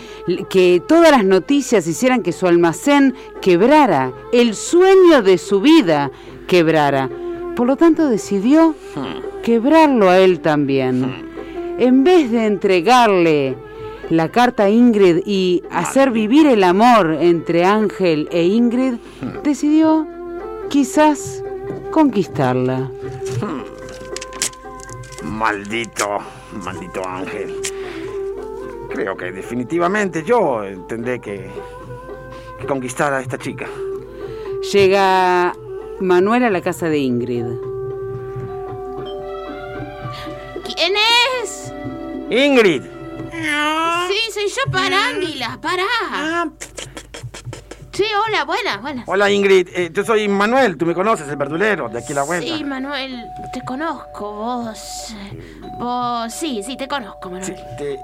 que todas las noticias hicieran que su almacén quebrara, el sueño de su vida quebrara. Por lo tanto decidió quebrarlo a él también. En vez de entregarle la carta a Ingrid y hacer vivir el amor entre Ángel e Ingrid, decidió quizás conquistarla. Maldito, maldito Ángel. Creo que definitivamente yo tendré que, que conquistar a esta chica. Llega Manuel a la casa de Ingrid. ¿Quién es? Ingrid, Sí, soy yo, para Ángela, para. Sí, hola, buenas, buenas. hola Ingrid, Eh, yo soy Manuel, tú me conoces, el verdulero, de aquí a la vuelta. Sí, Manuel, te conozco, vos. Vos, sí, sí, te conozco, Manuel. Sí, te-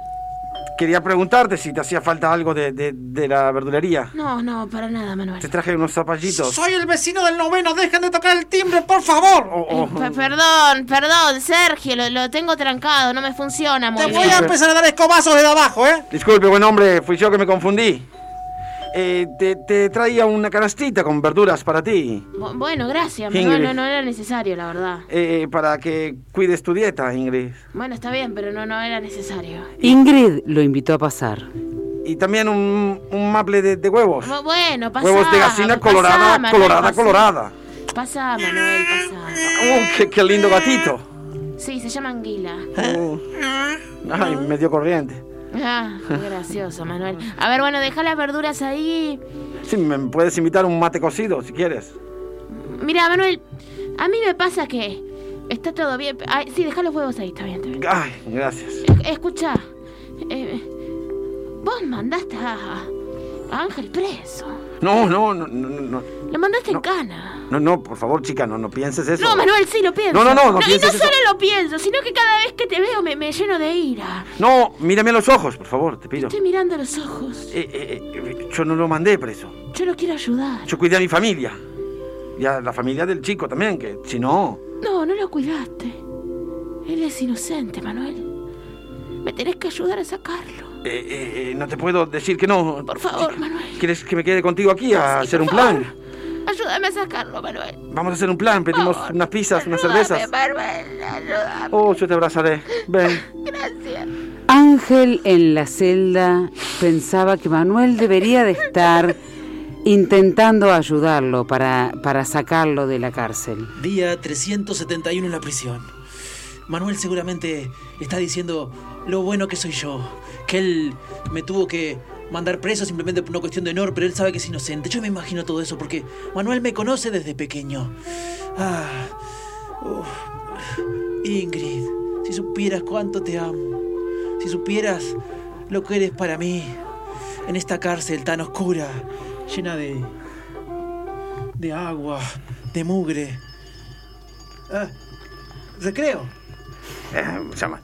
quería preguntarte si te hacía falta algo de, de- de la verdulería. No, no, para nada, Manuel. Te traje unos zapallitos. Soy el vecino del noveno, dejen de tocar el timbre, por favor. Oh, oh. Pe- perdón, perdón, Sergio, lo, lo tengo trancado, no me funciona muy Te bien. voy a empezar a dar escobazos desde abajo, ¿eh? Disculpe, buen hombre, fui yo que me confundí. Eh, te, te traía una canastita con verduras para ti, Bu- Bueno, gracias, Ingrid. Manuel, no, no era necesario, la verdad. eh, para que cuides tu dieta, Ingrid. Bueno, está bien, pero no, no era necesario. Ingrid lo invitó a pasar. Y también un, un maple de, de huevos. Bu- Bueno, pasa. huevos de gallina colorada, colorada, colorada. Pasa, Manuel, pasa. Uh, qué, qué lindo gatito. Sí, se llama Anguila. Uh, ay, medio corriente. Ah, qué gracioso, Manuel. A ver, bueno, deja las verduras ahí. Sí, me puedes invitar un mate cocido si quieres. Mira, Manuel, a mí me pasa que está todo bien. Ay, sí, deja los huevos ahí, está bien, está bien. Ay, gracias. Es- Escucha, eh, vos mandaste a, a Ángel preso. No, no, no, no, no, Lo mandaste No. en cana. no, no, por favor, chica, no, no pienses eso. No, Manuel, sí lo pienso. No, no, no, no y no pienses eso. solo lo pienso, sino que cada vez que te veo me, me lleno de ira. No, mírame a los ojos, por favor, te pido. Estoy mirando a los ojos. Eh, eh, eh, yo no lo mandé preso. Yo lo quiero ayudar. Yo cuidé a mi familia. Y a la familia del chico también, que si no... No, no lo cuidaste. Él es inocente, Manuel. Me tenés que ayudar a sacarlo. eh, eh, no te puedo decir que no. Por favor, Manuel. ¿Quieres que me quede contigo aquí a Sí, hacer un plan? Ayúdame a sacarlo, Manuel. Vamos a hacer un plan, pedimos favor. unas pizzas, unas Ayúdame, cervezas. Manuel, ayúdame. Oh, yo te abrazaré. Ven. Gracias. Ángel en la celda pensaba que Manuel debería de estar intentando ayudarlo para, para sacarlo de la cárcel. Día 371 en la prisión. Manuel seguramente está diciendo lo bueno que soy yo, que él me tuvo que mandar preso simplemente por una cuestión de honor, pero él sabe que es inocente. Yo me imagino todo eso porque Manuel me conoce desde pequeño. Ah. Ingrid, si supieras cuánto te amo, si supieras lo que eres para mí en esta cárcel tan oscura, llena de de agua, de mugre. Ah, recreo. Eh, llama-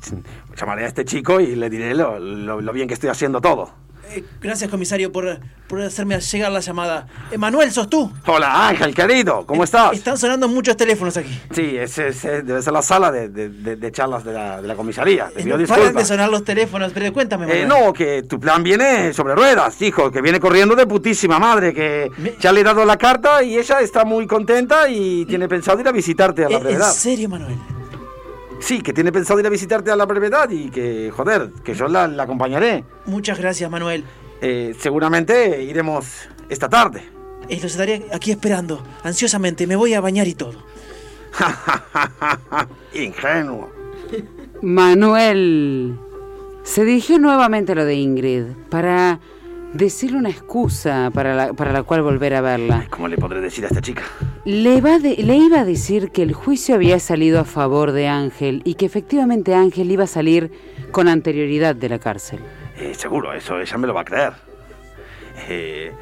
llamaré a este chico y le diré lo- lo bien que estoy haciendo todo. Eh, gracias, comisario, por, por hacerme llegar la llamada. Emanuel, ¿sos tú? Hola Ángel, querido, ¿cómo Eh, estás? Están sonando muchos teléfonos aquí. Sí, ese, ese debe ser la sala de, de- de- de charlas de la, de la comisaría. Te Eh, pido no paran de sonar los teléfonos, pero cuéntame, Eh, Manuel. no, que tu plan viene sobre ruedas, hijo, que viene corriendo de putísima madre, que Me- ya le he dado la carta y ella está muy contenta y tiene pensado ir a visitarte a la Eh, ¿En brevedad. serio, Manuel? Sí, que tiene pensado ir a visitarte a la brevedad y que, joder, que yo la, la acompañaré. Muchas gracias, Manuel. Eh, seguramente iremos esta tarde. Eh, los estaré aquí esperando, ansiosamente. Me voy a bañar y todo. *laughs* Ingenuo. Manuel se dirigió nuevamente a lo de Ingrid para decirle una excusa para la, para la cual volver a verla. ¿Cómo le podré decir a esta chica? Le, va de- le iba a decir que el juicio había salido a favor de Ángel y que efectivamente Ángel iba a salir con anterioridad de la cárcel. Eh, seguro, eso ella me lo va a creer. Eh,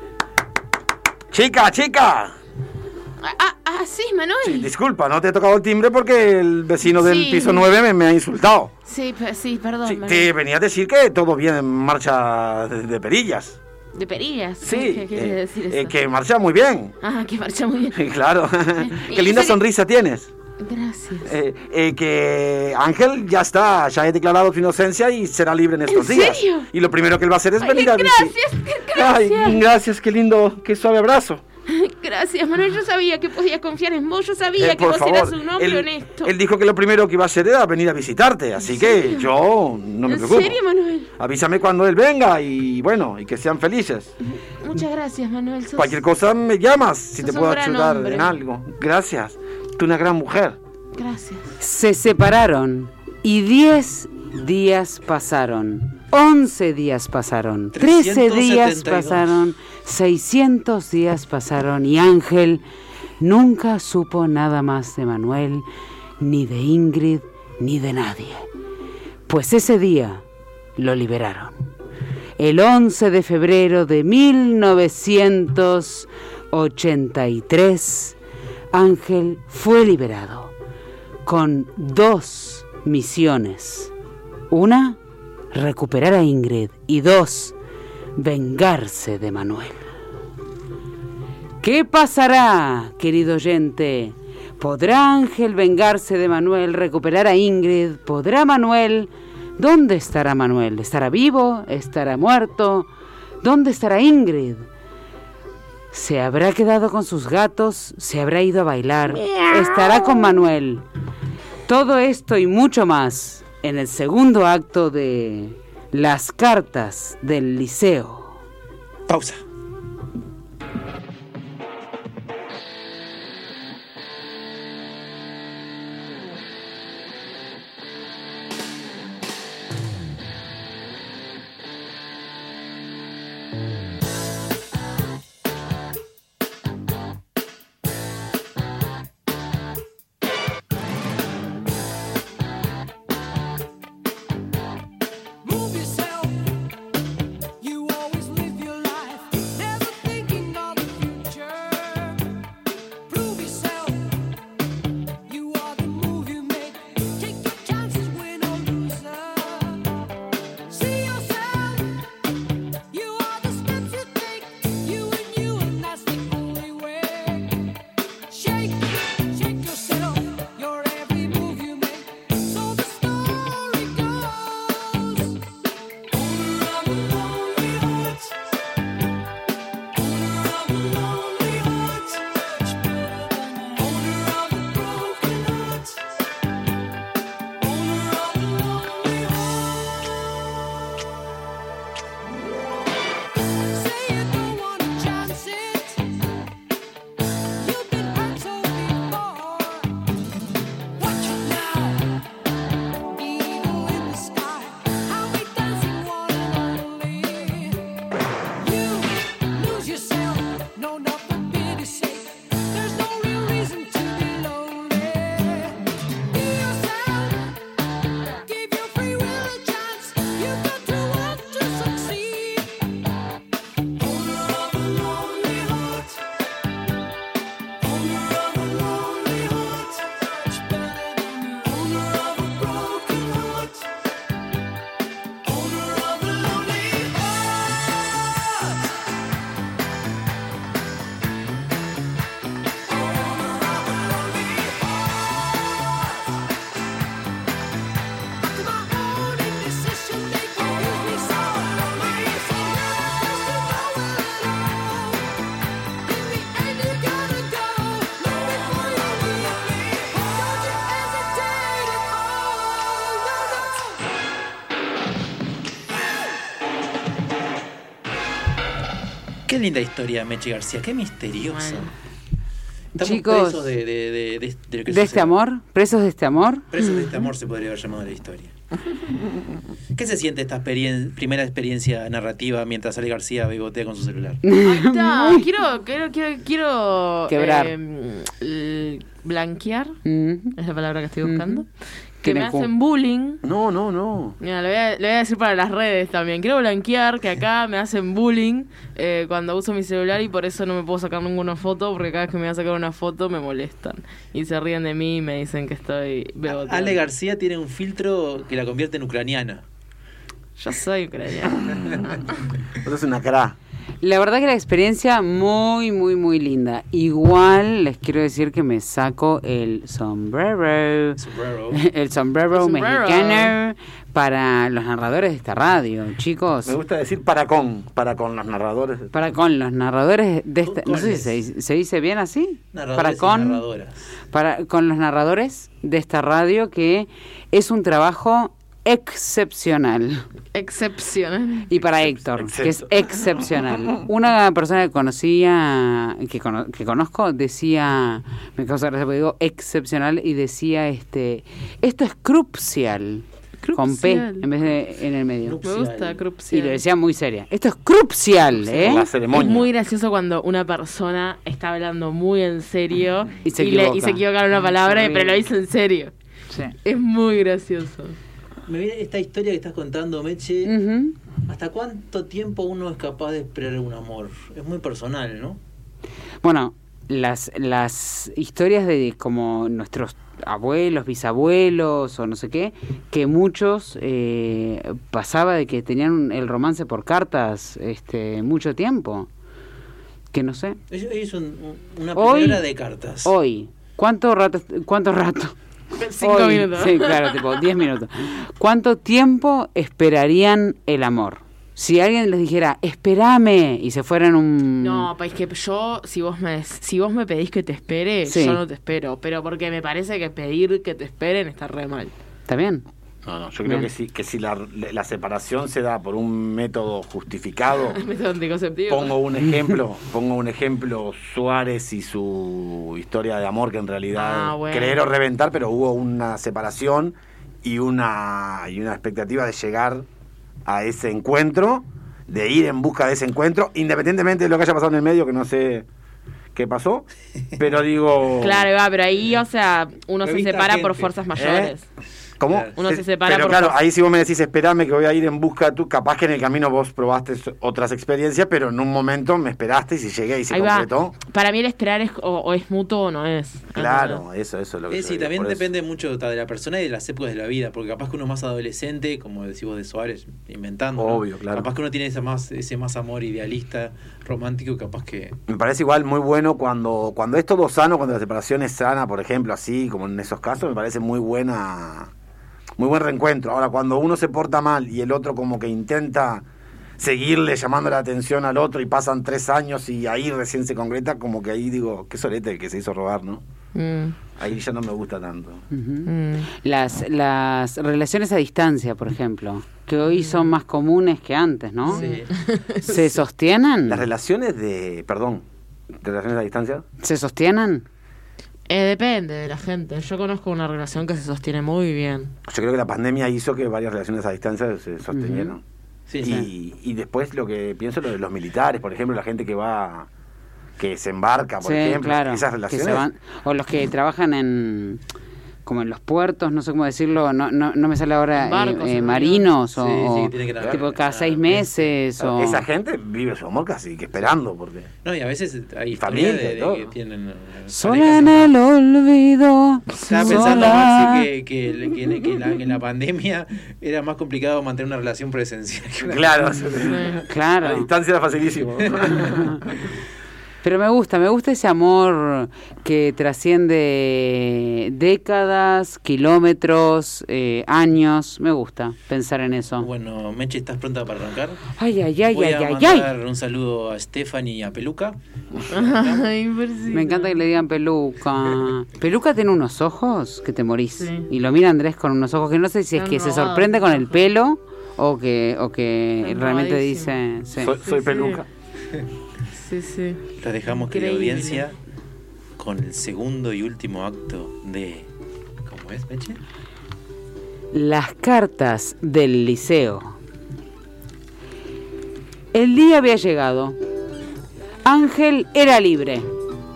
Chica, chica. Ah, ah, sí, Manuel. Sí, disculpa, no te he tocado el timbre porque el vecino del Sí. piso 9 me, me ha insultado. Sí, sí, perdón. Sí, te venía a decir que todo bien en marcha de, de perillas. ¿De perillas? Sí, ¿Qué quiere eh, decir eso? eh, que marcha muy bien. Ah, que marcha muy bien. *laughs* claro. ¿y *laughs* *laughs* Qué linda sonrisa tienes. Gracias. Eh, eh, que Ángel ya está, ya he declarado su inocencia y será libre en estos ¿En días. serio? Y lo primero que él va a hacer es Ay, venir a gracias, gracias. Ay, gracias, qué lindo, qué suave abrazo. Gracias, Manuel. Yo sabía que podía confiar en vos. Yo sabía Eh, que vos favor, eras un hombre él, honesto. él dijo que lo primero que iba a hacer era venir a visitarte, así que serio? yo no me ¿En preocupo. serio, Manuel? Avísame cuando él venga y bueno, y que sean felices. Muchas gracias, Manuel. Sos- Cualquier cosa me llamas si sos te puedo ayudar hombre. en algo. Gracias. Tú una gran mujer. Gracias. Se separaron y 10 días pasaron, 11 días pasaron, 13 días 372. pasaron, 600 días pasaron y Ángel nunca supo nada más de Manuel, ni de Ingrid, ni de nadie. Pues ese día lo liberaron. El 11 de febrero de 1983, Ángel fue liberado con dos misiones. Una, recuperar a Ingrid y dos, vengarse de Manuel. ¿Qué pasará, querido oyente? ¿Podrá Ángel vengarse de Manuel, recuperar a Ingrid? ¿Podrá Manuel? ¿Dónde estará Manuel? ¿Estará vivo? ¿Estará muerto? ¿Dónde estará Ingrid? ¿Se habrá quedado con sus gatos? ¿Se habrá ido a bailar? ¿Estará con Manuel? Todo esto y mucho más en el segundo acto de Las cartas del liceo. Pausa. Qué linda historia, Meche García, qué misteriosa. Bueno. Estamos Chicos, presos de, de, de, de- de lo que ¿De este amor? ¿Presos de este amor? Presos de este amor se podría haber llamado la historia. *laughs* ¿Qué se siente esta experien- primera experiencia narrativa mientras Ale García bebotea con su celular? *laughs* Ahí está. *laughs* Quiero, quiero, quiero, quiero Quebrar. eh, blanquear, Mm. es la palabra que estoy buscando. Ujú. Que me hacen bullying. No, no, no. Mira, le voy, a, le voy a decir para las redes también. Quiero blanquear que acá me hacen bullying eh, cuando uso mi celular y por eso no me puedo sacar ninguna foto porque cada vez que me voy a sacar una foto me molestan. Y se ríen de mí y me dicen que estoy beboteando. Ale García tiene un filtro que la convierte en ucraniana. Yo soy ucraniana. *laughs* Vos sos una cara. La verdad que la experiencia muy, muy, muy linda. Igual les quiero decir que me saco el sombrero. Sombrero. *laughs* El sombrero, El sombrero. mexicano para los narradores de esta radio, chicos. Me gusta decir para con, para con los narradores. Para con los narradores de esta... No sé si se, dice- se dice bien así. Narradores para y con... narradoras. para, con los narradores de esta radio que es un trabajo excepcional. Excepcional. Y para Héctor, que es excepcional. Una persona que conocía, que, cono- que conozco, decía, me causa gracia porque digo excepcional, y decía, este, esto es crucial, con P en vez de en el medio. Me gusta, Y crucial. lo decía muy seria. Esto es crucial, ¿eh? La Es ceremonia. muy gracioso cuando una persona está hablando muy en serio Y se le- equivoca. y se equivoca en una palabra, pero lo dice en serio. Sí. Es muy gracioso. Me viene esta historia que estás contando, Meche. ¿Hasta cuánto tiempo uno es capaz de esperar un amor? Es muy personal, ¿no? Bueno, las, las historias de como nuestros abuelos, bisabuelos o no sé qué, que muchos eh, pasaba de que tenían el romance por cartas este mucho tiempo. Que no sé. Ellos ellos son un- una Hoy- de cartas. Hoy, ¿cuánto rato, cuánto rato? Cinco Hoy, minutos. Sí, claro, tipo 10 minutos. ¿Cuánto tiempo esperarían el amor? Si alguien les dijera, espérame, y se fueran un... No, pues que yo, si vos me si vos me pedís que te espere, Sí. yo no te espero. Pero porque me parece que pedir que te esperen está re mal. ¿Está bien? No, no, yo creo Bien. que sí, que si la, la separación se da por un método justificado, *laughs* Método anticonceptivo. pongo un ejemplo, pongo un ejemplo Suárez y su historia de amor que en realidad Ah, bueno. creer o reventar, pero hubo una separación y una y una expectativa de llegar a ese encuentro, de ir en busca de ese encuentro, independientemente de lo que haya pasado en el medio, que no sé qué pasó, pero digo Claro, va, pero ahí, o sea, uno se separa por fuerzas mayores. ¿Cómo? Uno se Eh, separa Pero por claro, ahí si vos me decís, esperame que voy a ir en busca tú, capaz que en el camino vos probaste otras experiencias, pero en un momento me esperaste y si llegué y se Ahí va. completó. Para mí el esperar es o, o es mutuo o no es. Claro, eso, eso es lo que sí, también eso. depende mucho de la persona y de las épocas de la vida, porque capaz que uno es más adolescente, como decís vos de Suárez, inventando. ¿no? Obvio, claro. Capaz que uno tiene ese más, ese más amor idealista, romántico, capaz que. Me parece igual muy bueno cuando, cuando es todo sano, cuando la separación es sana, por ejemplo, así como en esos casos, me parece muy buena, muy buen reencuentro. Ahora, cuando uno se porta mal y el otro como que intenta seguirle llamando la atención al otro y pasan tres años y ahí recién se concreta, como que ahí digo, qué solete el que se hizo robar, ¿no? Mm, Ahí ya no me gusta tanto. Mm. Las, las relaciones a distancia, por ejemplo, que hoy son más comunes que antes, ¿no? Sí. ¿Se *laughs* sostienen? Las relaciones de, perdón, de relaciones a distancia, ¿Se sostienen? Eh, depende de la gente. Yo conozco una relación que se sostiene muy bien. yo creo que la pandemia hizo que varias relaciones a distancia se sostenieron. Sí, y, sí. y después lo que pienso lo de los militares, por ejemplo, la gente que va, que se embarca, por sí, ejemplo, claro. esas que relaciones. se van- o los que trabajan en como en los puertos, no sé cómo decirlo, no, no, no me sale ahora, barcos, eh, eh, marinos Sí, o, sí, que tipo cada seis meses o... Esa gente vive su amor casi que esperando, porque No, y a veces hay familia, de, de todo. que tienen. eh, Sola en el olvido. Estaba pensando. Maxi, que, que, que- que la, que en la pandemia era más complicado mantener una relación presencial. que una- claro, a Claro. distancia era facilísimo. *laughs* Pero me gusta, me gusta ese amor que trasciende décadas, kilómetros, eh, años. Me gusta pensar en eso. Bueno, Meche, ¿estás pronta para arrancar? Ay, ay, ay, Voy ay, a ay, ay. mandar un saludo a Stephanie y a Peluca. Ay. *laughs* Me encanta que le digan peluca. Peluca tiene unos ojos que te morís. Sí. Y lo mira Andrés con unos ojos que no sé si es Están que se sorprende con el pelo o que, o que Están realmente dice... sí. soy soy sí. peluca. *laughs* sí, sí. Los dejamos, querida Increíble. audiencia, con el segundo y último acto de. ¿Cómo es, Meche? Las cartas del liceo. El día había llegado. Ángel era libre.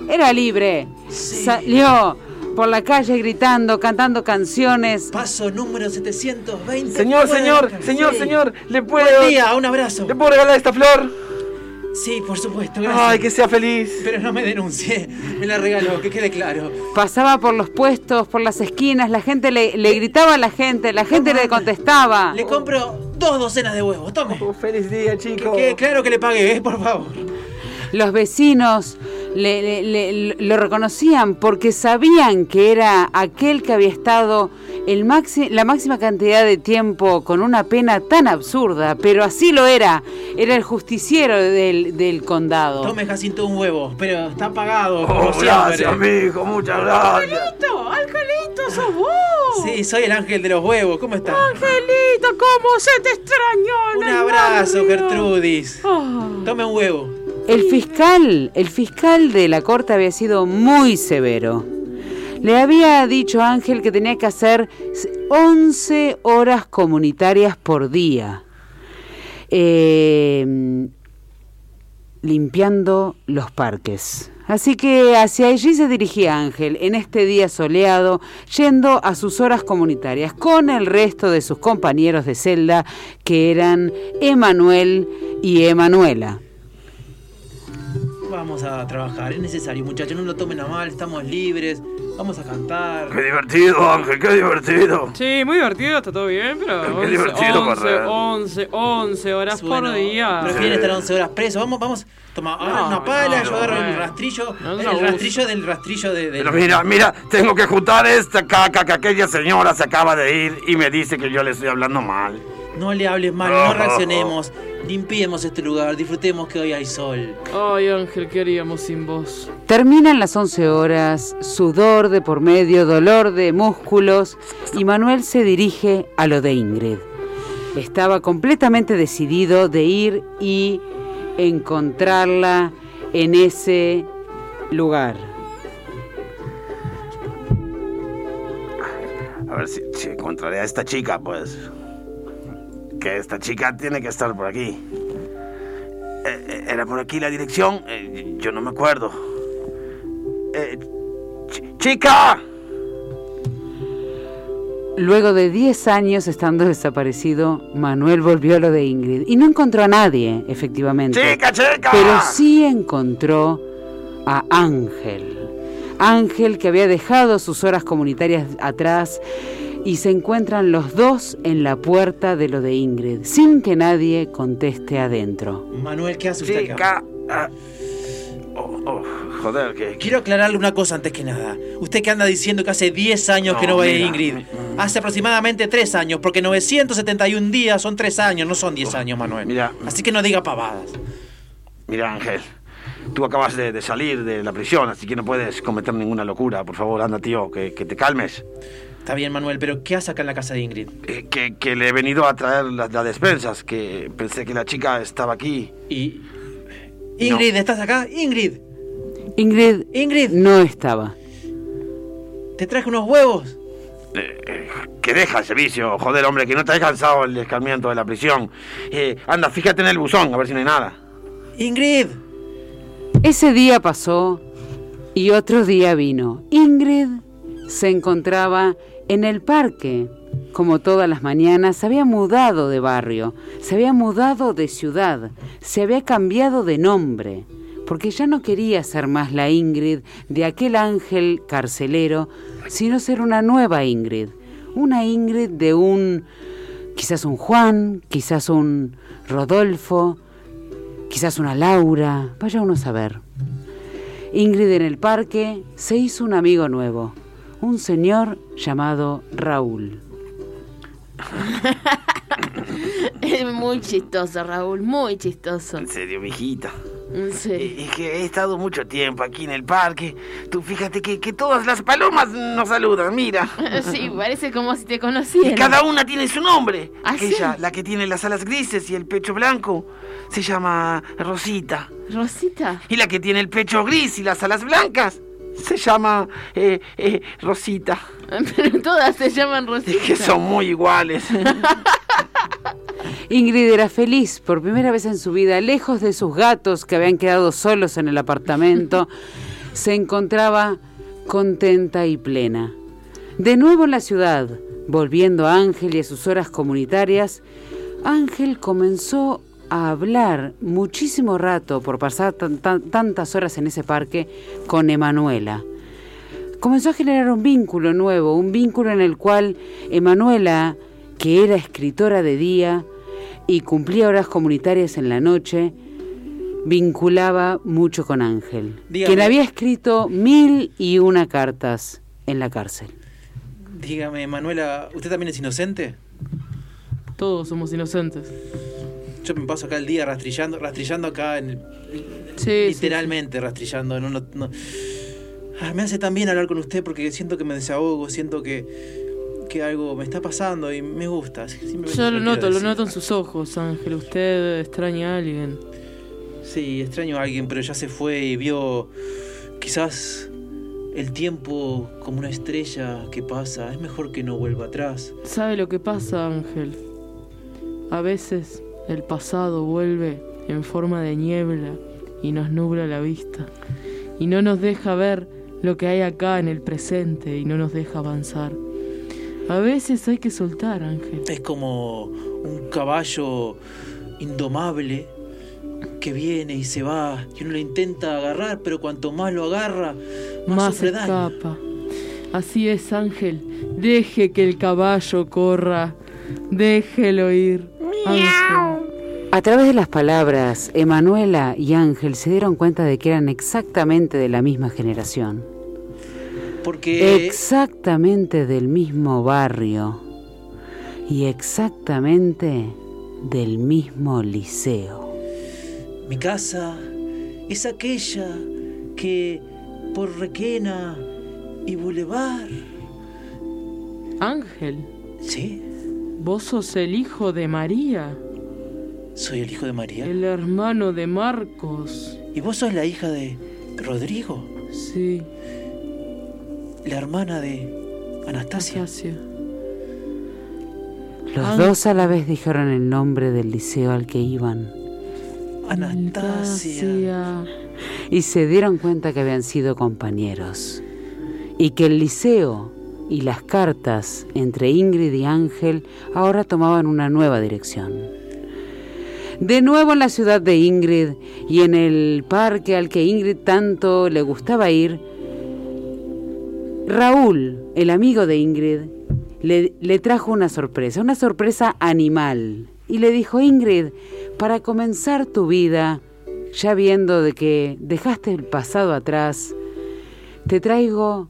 Era libre. Salió por la calle gritando, cantando canciones. Paso número 720. Señor, señor, la señor, señor, ¿le puedo, Buen día, un abrazo. ¿le puedo regalar esta flor? Sí, por supuesto, gracias. Ay, que sea feliz. Pero no me denuncie, me la regaló, que quede claro. Pasaba por los puestos, por las esquinas, la gente le, le gritaba a la gente, la gente le contestaba. Le compro dos docenas de huevos, tome. Oh, feliz día, chico. Que, que claro que le pagué, eh, por favor. Los vecinos le- le- le- lo reconocían porque sabían que era aquel que había estado el maxi- la máxima cantidad de tiempo con una pena tan absurda, pero así lo era. Era el justiciero del, del condado. Tome Jacinto un huevo, pero está pagado. Oh, gracias, mijo, muchas gracias. ¡Angelito! ¡Angelito, sos vos! Sí, soy el ángel de los huevos, ¿cómo está? ¡Angelito, cómo se te extrañó! Un abrazo, barrio! Gertrudis. Ah. Tome un huevo. El fiscal, el fiscal de la corte había sido muy severo. Le había dicho a Ángel que tenía que hacer 11 horas comunitarias por día, eh, limpiando los parques. Así que hacia allí se dirigía Ángel en este día soleado, yendo a sus horas comunitarias con el resto de sus compañeros de celda, que eran Emanuel y Emanuela. Vamos a trabajar, es necesario, muchachos, no lo tomen a mal, estamos libres. Vamos a cantar. Qué divertido, Ángel, qué divertido. Sí, muy divertido, está todo bien, pero Qué 11, divertido 11, correr. 11, 11 horas Bueno, por día. Prefieren estar 11 horas presos. Vamos, vamos. Toma, agarra No, una pala, no, yo agarro el bueno. rastrillo. No, el no, rastrillo del rastrillo de. del- Pero mira, mira, tengo que juntar esta caca que aquella señora se acaba de ir y me dice que yo le estoy hablando mal. No le hables mal, no *laughs* reaccionemos. Limpiemos este lugar, disfrutemos que hoy hay sol. Ay, Ángel, ¿qué haríamos sin vos? Terminan las 11 horas, sudor de por medio, dolor de músculos, y Manuel se dirige a lo de Ingrid. Estaba completamente decidido de ir y encontrarla en ese lugar. A ver si, si encontraré a esta chica, pues. Que esta chica tiene que estar por aquí. Eh, eh, ¿Era por aquí la dirección? Eh, yo no me acuerdo. Eh, ch- ¡Chica! Luego de 10 años estando desaparecido, Manuel volvió a lo de Ingrid y no encontró a nadie, efectivamente. ¡Chica, chica! Pero sí encontró a Ángel. Ángel que había dejado sus horas comunitarias atrás y se encuentran los dos en la puerta de lo de Ingrid, sin que nadie conteste adentro. Manuel, ¿qué hace usted acá? ¡Chica! ah, oh, oh, joder, que... Quiero aclararle una cosa antes que nada. Usted que anda diciendo que hace 10 años que No, ve a Ingrid. Hace aproximadamente 3 años, porque 971 días son 3 años, no son 10 años, Manuel. mira. Así que no diga pavadas. Mira, Ángel, tú acabas de, de salir de la prisión, así que no puedes cometer ninguna locura. Por favor, anda, tío, que, que te calmes. Está bien, Manuel, pero ¿qué hace acá en la casa de Ingrid? Eh, que, que le he venido a traer las, las despensas, que pensé que la chica estaba aquí. Y. Ingrid, ¿estás acá? Ingrid, Ingrid Ingrid, no estaba. te traje unos huevos. Eh, eh, que deja ese vicio, joder, hombre, que no te has cansado el escarmiento de la prisión. Eh, anda, fíjate en el buzón, a ver si no hay nada. Ingrid, Ese día pasó y otro día vino. Ingrid se encontraba en el parque. Como todas las mañanas, se había mudado de barrio, se había mudado de ciudad, se había cambiado de nombre, porque ya no quería ser más la Ingrid de aquel ángel carcelero, sino ser una nueva Ingrid, una Ingrid de un, quizás un Juan, quizás un Rodolfo, quizás una Laura, vaya uno a saber. Ingrid en el parque se hizo un amigo nuevo, un señor llamado Raúl. *laughs* Es muy chistoso, Raúl, muy chistoso. En serio, mijita. Sí. Y, y que he estado mucho tiempo aquí en el parque. Tú fíjate que, que todas las palomas nos saludan, mira. *laughs* Sí, parece como si te Y conocieran. cada una tiene su nombre. ¿Ah, sí? Aquella, la que tiene las alas grises y el pecho blanco, se llama Rosita. Rosita. Y la que tiene el pecho gris y las alas blancas, se llama eh, eh, Rosita. *laughs* Pero todas se llaman Es Rosita. que son muy iguales. *laughs* Ingrid era feliz por primera vez en su vida, lejos de sus gatos que habían quedado solos en el apartamento, *laughs* se encontraba contenta y plena. De nuevo en la ciudad, volviendo a Ángel y a sus horas comunitarias, Ángel comenzó a hablar muchísimo rato por pasar tan- tan- tantas horas en ese parque con Emanuela comenzó a generar un vínculo nuevo, un vínculo en el cual Emanuela, que era escritora de día y cumplía horas comunitarias en la noche, vinculaba mucho con Ángel, Dígame. quien había escrito mil y una cartas en la cárcel. Dígame, Manuela, ¿usted también es inocente? Todos somos inocentes. Yo me paso acá el día rastrillando, rastrillando acá en el- Sí, literalmente rastrillando. No, no- no. Ah, me hace tan bien hablar con usted porque siento que me desahogo, siento que, que algo me está pasando y me gusta. Yo lo noto, lo noto en sus ojos, Ángel. Usted extraña a alguien. Sí, extraño a alguien, pero ya se fue y vio quizás el tiempo como una estrella que pasa. Es mejor que no vuelva atrás. ¿Sabe lo que pasa, Ángel? A veces el pasado vuelve en forma de niebla y nos nubla la vista. Y no nos deja ver lo que hay acá en el presente y no nos deja avanzar. A veces hay que soltar, Ángel. Es como un caballo indomable que viene y se va y uno lo intenta agarrar, pero cuanto más lo agarra, más, Más sufre daño. escapa. Así es, Ángel. Deje que el caballo corra. Déjelo ir. Ángel. A través de las palabras, Emanuela y Ángel se dieron cuenta de que eran exactamente de la misma generación. Porque Exactamente del mismo barrio y exactamente del mismo liceo. mi casa es aquella que por Requena y Boulevard. Ángel, Sí, vos sos el hijo de María, soy el hijo de María. el hermano de Marcos. ¿Y vos sos la hija de Rodrigo? Sí, La hermana de Anastasia. Anastasia. Los dos a la vez dijeron el nombre del liceo al que iban Anastasia. Anastasia. y se dieron cuenta que habían sido compañeros y que el liceo y las cartas entre Ingrid y Ángel ahora tomaban una nueva dirección. De nuevo en la ciudad de Ingrid y en el parque al que Ingrid tanto le gustaba ir, Raúl, el amigo de Ingrid, le, trajo una sorpresa, una sorpresa animal. Y le dijo, Ingrid, para comenzar tu vida, ya viendo de que dejaste el pasado atrás, te traigo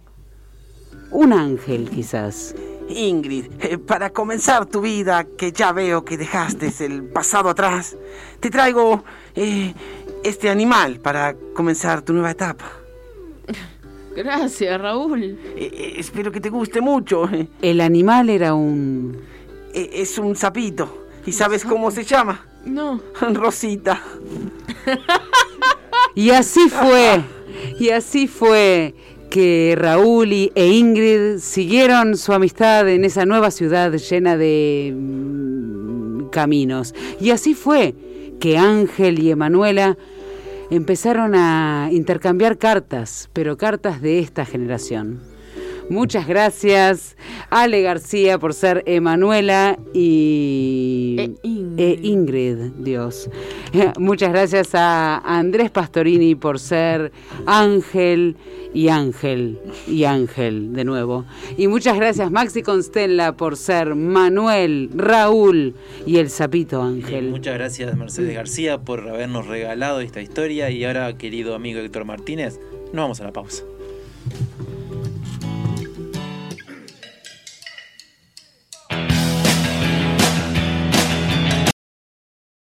un ángel quizás. Ingrid, eh, para comenzar tu vida, que ya veo que dejaste el pasado atrás, te traigo eh, este animal para comenzar tu nueva etapa. *laughs* Gracias, Raúl. Eh, eh, espero que te guste mucho. El animal era un... Eh, es un sapito. ¿Y sabes cómo se llama? No, *laughs* Rosita. Y así fue, y así fue que Raúl y, e Ingrid siguieron su amistad en esa nueva ciudad llena de mm, caminos. Y así fue que Ángel y Emanuela empezaron a intercambiar cartas, pero cartas de esta generación. Muchas gracias, Ale García, por ser Emanuela y E Ingrid. e Ingrid, Dios. *laughs* Muchas gracias a Andrés Pastorini por ser Ángel y Ángel y Ángel de nuevo. Y muchas gracias Maxi Constella por ser Manuel, Raúl y el sapito Y Ángel. muchas gracias Mercedes García por habernos regalado esta historia y ahora querido amigo Héctor Martínez, nos vamos a la pausa.